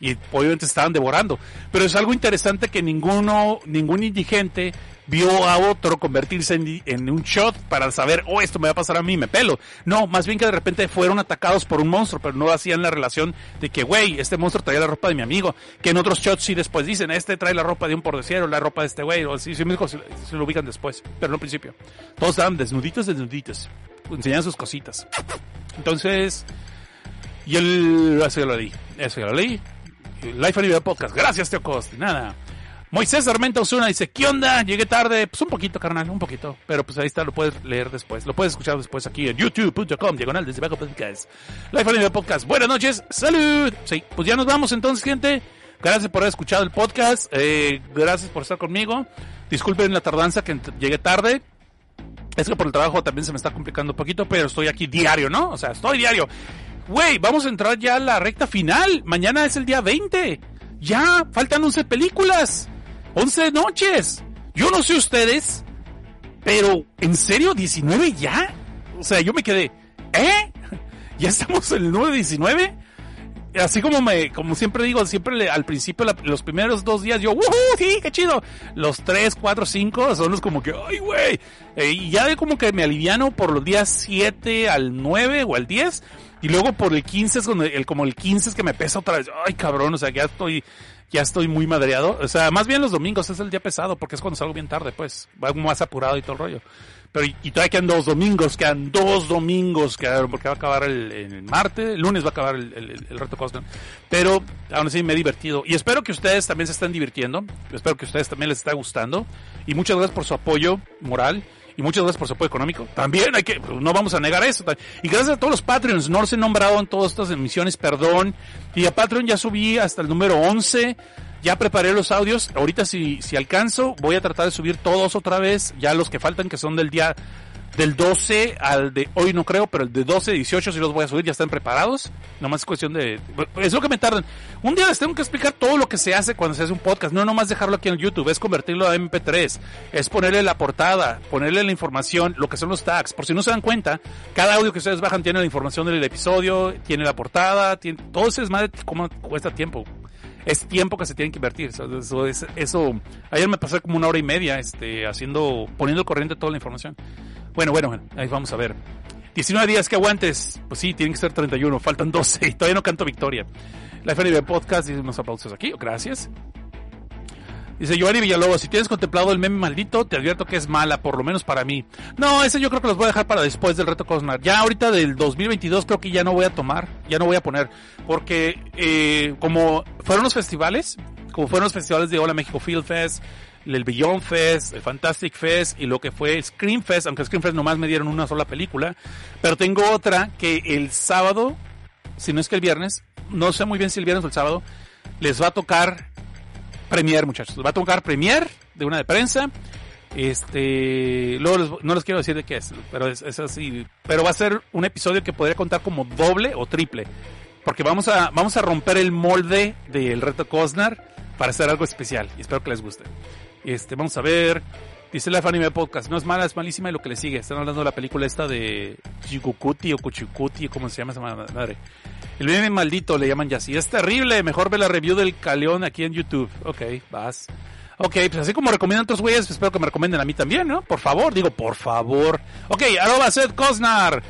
Y obviamente se estaban devorando. Pero es algo interesante que ninguno, ningún indigente vio a otro convertirse en, un shot para saber, oh, esto me va a pasar a mí, me pelo. No, más bien que de repente fueron atacados por un monstruo, pero no hacían la relación de que, güey, este monstruo traía la ropa de mi amigo. Que en otros shots sí después dicen, este trae la ropa de un pordeciero, la ropa de este güey, o así, sí, se, se, lo ubican después, pero no al principio. Todos estaban desnuditos, desnuditos. Enseñan sus cositas. Entonces, y el, eso ya lo leí, eso ya lo leí. Life Anime Podcast. Gracias, Teo Cost. Nada. Moisés Armenta Osuna dice, ¿qué onda? Llegué tarde. Pues un poquito, carnal, un poquito. Pero pues ahí está, lo puedes leer después. Lo puedes escuchar después aquí en youtube.com, diagonal desde bajo podcast. Life Anime Podcast. Buenas noches. Salud. Sí, pues ya nos vamos entonces, gente. Gracias por haber escuchado el podcast. Eh, gracias por estar conmigo. Disculpen la tardanza que llegué tarde. Es que por el trabajo también se me está complicando un poquito, pero estoy aquí diario, ¿no? O sea, estoy diario. Güey, vamos a entrar ya a la recta final. Mañana es el día 20. Ya, faltan 11 películas. 11 noches. Yo no sé ustedes, pero ¿en serio 19 ya? O sea, yo me quedé, ¿eh? ¿Ya estamos en el número 19? Así como me, como siempre digo, siempre al principio, los primeros dos días, yo, ¡Woohoo! Sí, qué chido. Los 3, 4, 5 son los como que, ¡ay, güey! Eh, y ya como que me aliviano por los días 7 al 9 o al 10 y luego por el 15 es el, como el 15 es que me pesa otra vez. Ay, cabrón, o sea, ya estoy, ya estoy muy madreado. O sea, más bien los domingos es el día pesado porque es cuando salgo bien tarde, pues. Va más apurado y todo el rollo. Pero, y, todavía quedan dos domingos, quedan dos domingos, quedaron, porque va a acabar el, el martes, el lunes va a acabar el, reto Costner. Pero, aún así me he divertido. Y espero que ustedes también se estén divirtiendo. Espero que ustedes también les esté gustando. Y muchas gracias por su apoyo moral y muchas gracias por su apoyo económico. También hay que, no vamos a negar eso. Y gracias a todos los Patreons, no los he nombrado en todas estas emisiones, perdón. Y a Patreon ya subí hasta el número 11. Ya preparé los audios. Ahorita si, si alcanzo, voy a tratar de subir todos otra vez. Ya los que faltan, que son del día del 12 al de hoy no creo, pero el de 12, 18 sí los voy a subir, ya están preparados. Nomás es cuestión de... Es lo que me tardan. Un día les tengo que explicar todo lo que se hace cuando se hace un podcast. No nomás dejarlo aquí en YouTube, es convertirlo a MP3. Es ponerle la portada, ponerle la información, lo que son los tags. Por si no se dan cuenta, cada audio que ustedes bajan tiene la información del episodio, tiene la portada, tiene... Todo eso es más cómo cuesta tiempo es tiempo que se tiene que invertir. Eso, eso, eso, ayer me pasé como una hora y media, este, haciendo, poniendo al corriente toda la información. Bueno, bueno, ahí vamos a ver. 19 días que aguantes. Pues sí, tienen que ser 31, faltan 12 y todavía no canto victoria. La FNB Podcast dice unos aplausos aquí, gracias. Dice Giovanni Villalobos, si tienes contemplado el meme maldito, te advierto que es mala, por lo menos para mí. No, ese yo creo que los voy a dejar para después del reto Cosnar. Ya ahorita del 2022 creo que ya no voy a tomar, ya no voy a poner, porque eh, como fueron los festivales, como fueron los festivales de Hola México Field Fest, el Beyond Fest, el Fantastic Fest y lo que fue Scream Fest, aunque Scream Fest nomás me dieron una sola película. Pero tengo otra que el sábado, si no es que el viernes, no sé muy bien si el viernes o el sábado, les va a tocar Premier, muchachos. Les va a tocar Premier de una de prensa. Este, luego no les quiero decir de qué es, pero es, así. Pero va a ser un episodio que podría contar como doble o triple. Porque vamos a, vamos a romper el molde del reto Cosnar para hacer algo especial. Y espero que les guste. Este, vamos a ver. Dice la Anime Podcast, no es mala, es malísima y lo que le sigue. Están hablando de la película esta de Chikukuti o Kuchikuti, ¿cómo se llama esa madre? El meme maldito le llaman ya así. Es terrible, mejor ve la review del Caleón aquí en YouTube. Ok, vas. Ok, pues así como recomiendan otros güeyes, espero que me recomienden a mí también, ¿no? Por favor, digo, por favor. Ok, arroba Seth Cosnar,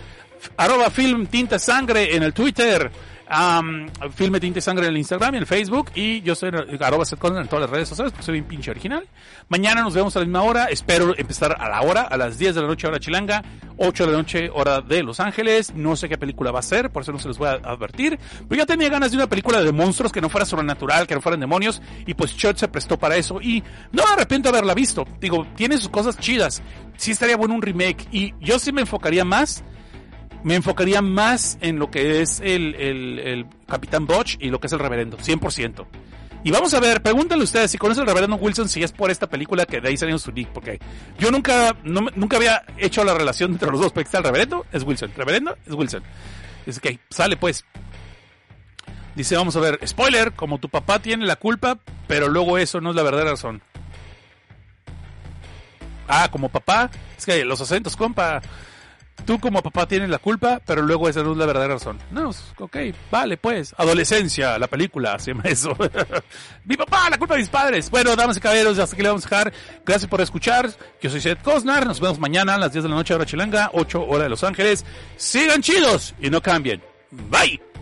arroba Film Tinta Sangre en el Twitter, Um, Filme Tinte Sangre en el Instagram y en el Facebook. Y yo soy arroba en todas las redes sociales porque soy bien pinche original. Mañana nos vemos a la misma hora. Espero empezar a la hora, a las 10 de la noche hora chilanga, 8 de la noche hora de Los Ángeles. No sé qué película va a ser, por eso no se les voy a advertir. Pero ya tenía ganas de una película de monstruos que no fuera sobrenatural, que no fueran demonios. Y pues Church se prestó para eso. Y no me arrepiento de haberla visto. Digo, tiene sus cosas chidas. Sí estaría bueno un remake. Y yo sí me enfocaría más me enfocaría más en lo que es el, el, Capitán Botch y lo que es el Reverendo, 100%. Y vamos a ver, pregúntenle ustedes si conoce el Reverendo Wilson si es por esta película que de ahí salió su nick, porque yo nunca, nunca había hecho la relación entre los dos, porque está el Reverendo, es Wilson, Reverendo es Wilson. Es que sale pues. Dice, vamos a ver, spoiler, como tu papá tiene la culpa, pero luego eso no es la verdadera razón. Ah, como papá, es que los acentos, compa. Tú como papá tienes la culpa, pero luego esa no es la verdadera razón. No, ok, vale, pues. Adolescencia, la película, se llama eso. Mi papá, la culpa de mis padres. Bueno, damas y caballeros, hasta aquí le vamos a dejar. Gracias por escuchar. Yo soy Seth Cosnar. Nos vemos mañana a las 10 de la noche, hora chilanga, 8 hora de Los Ángeles. Sigan chidos y no cambien. Bye.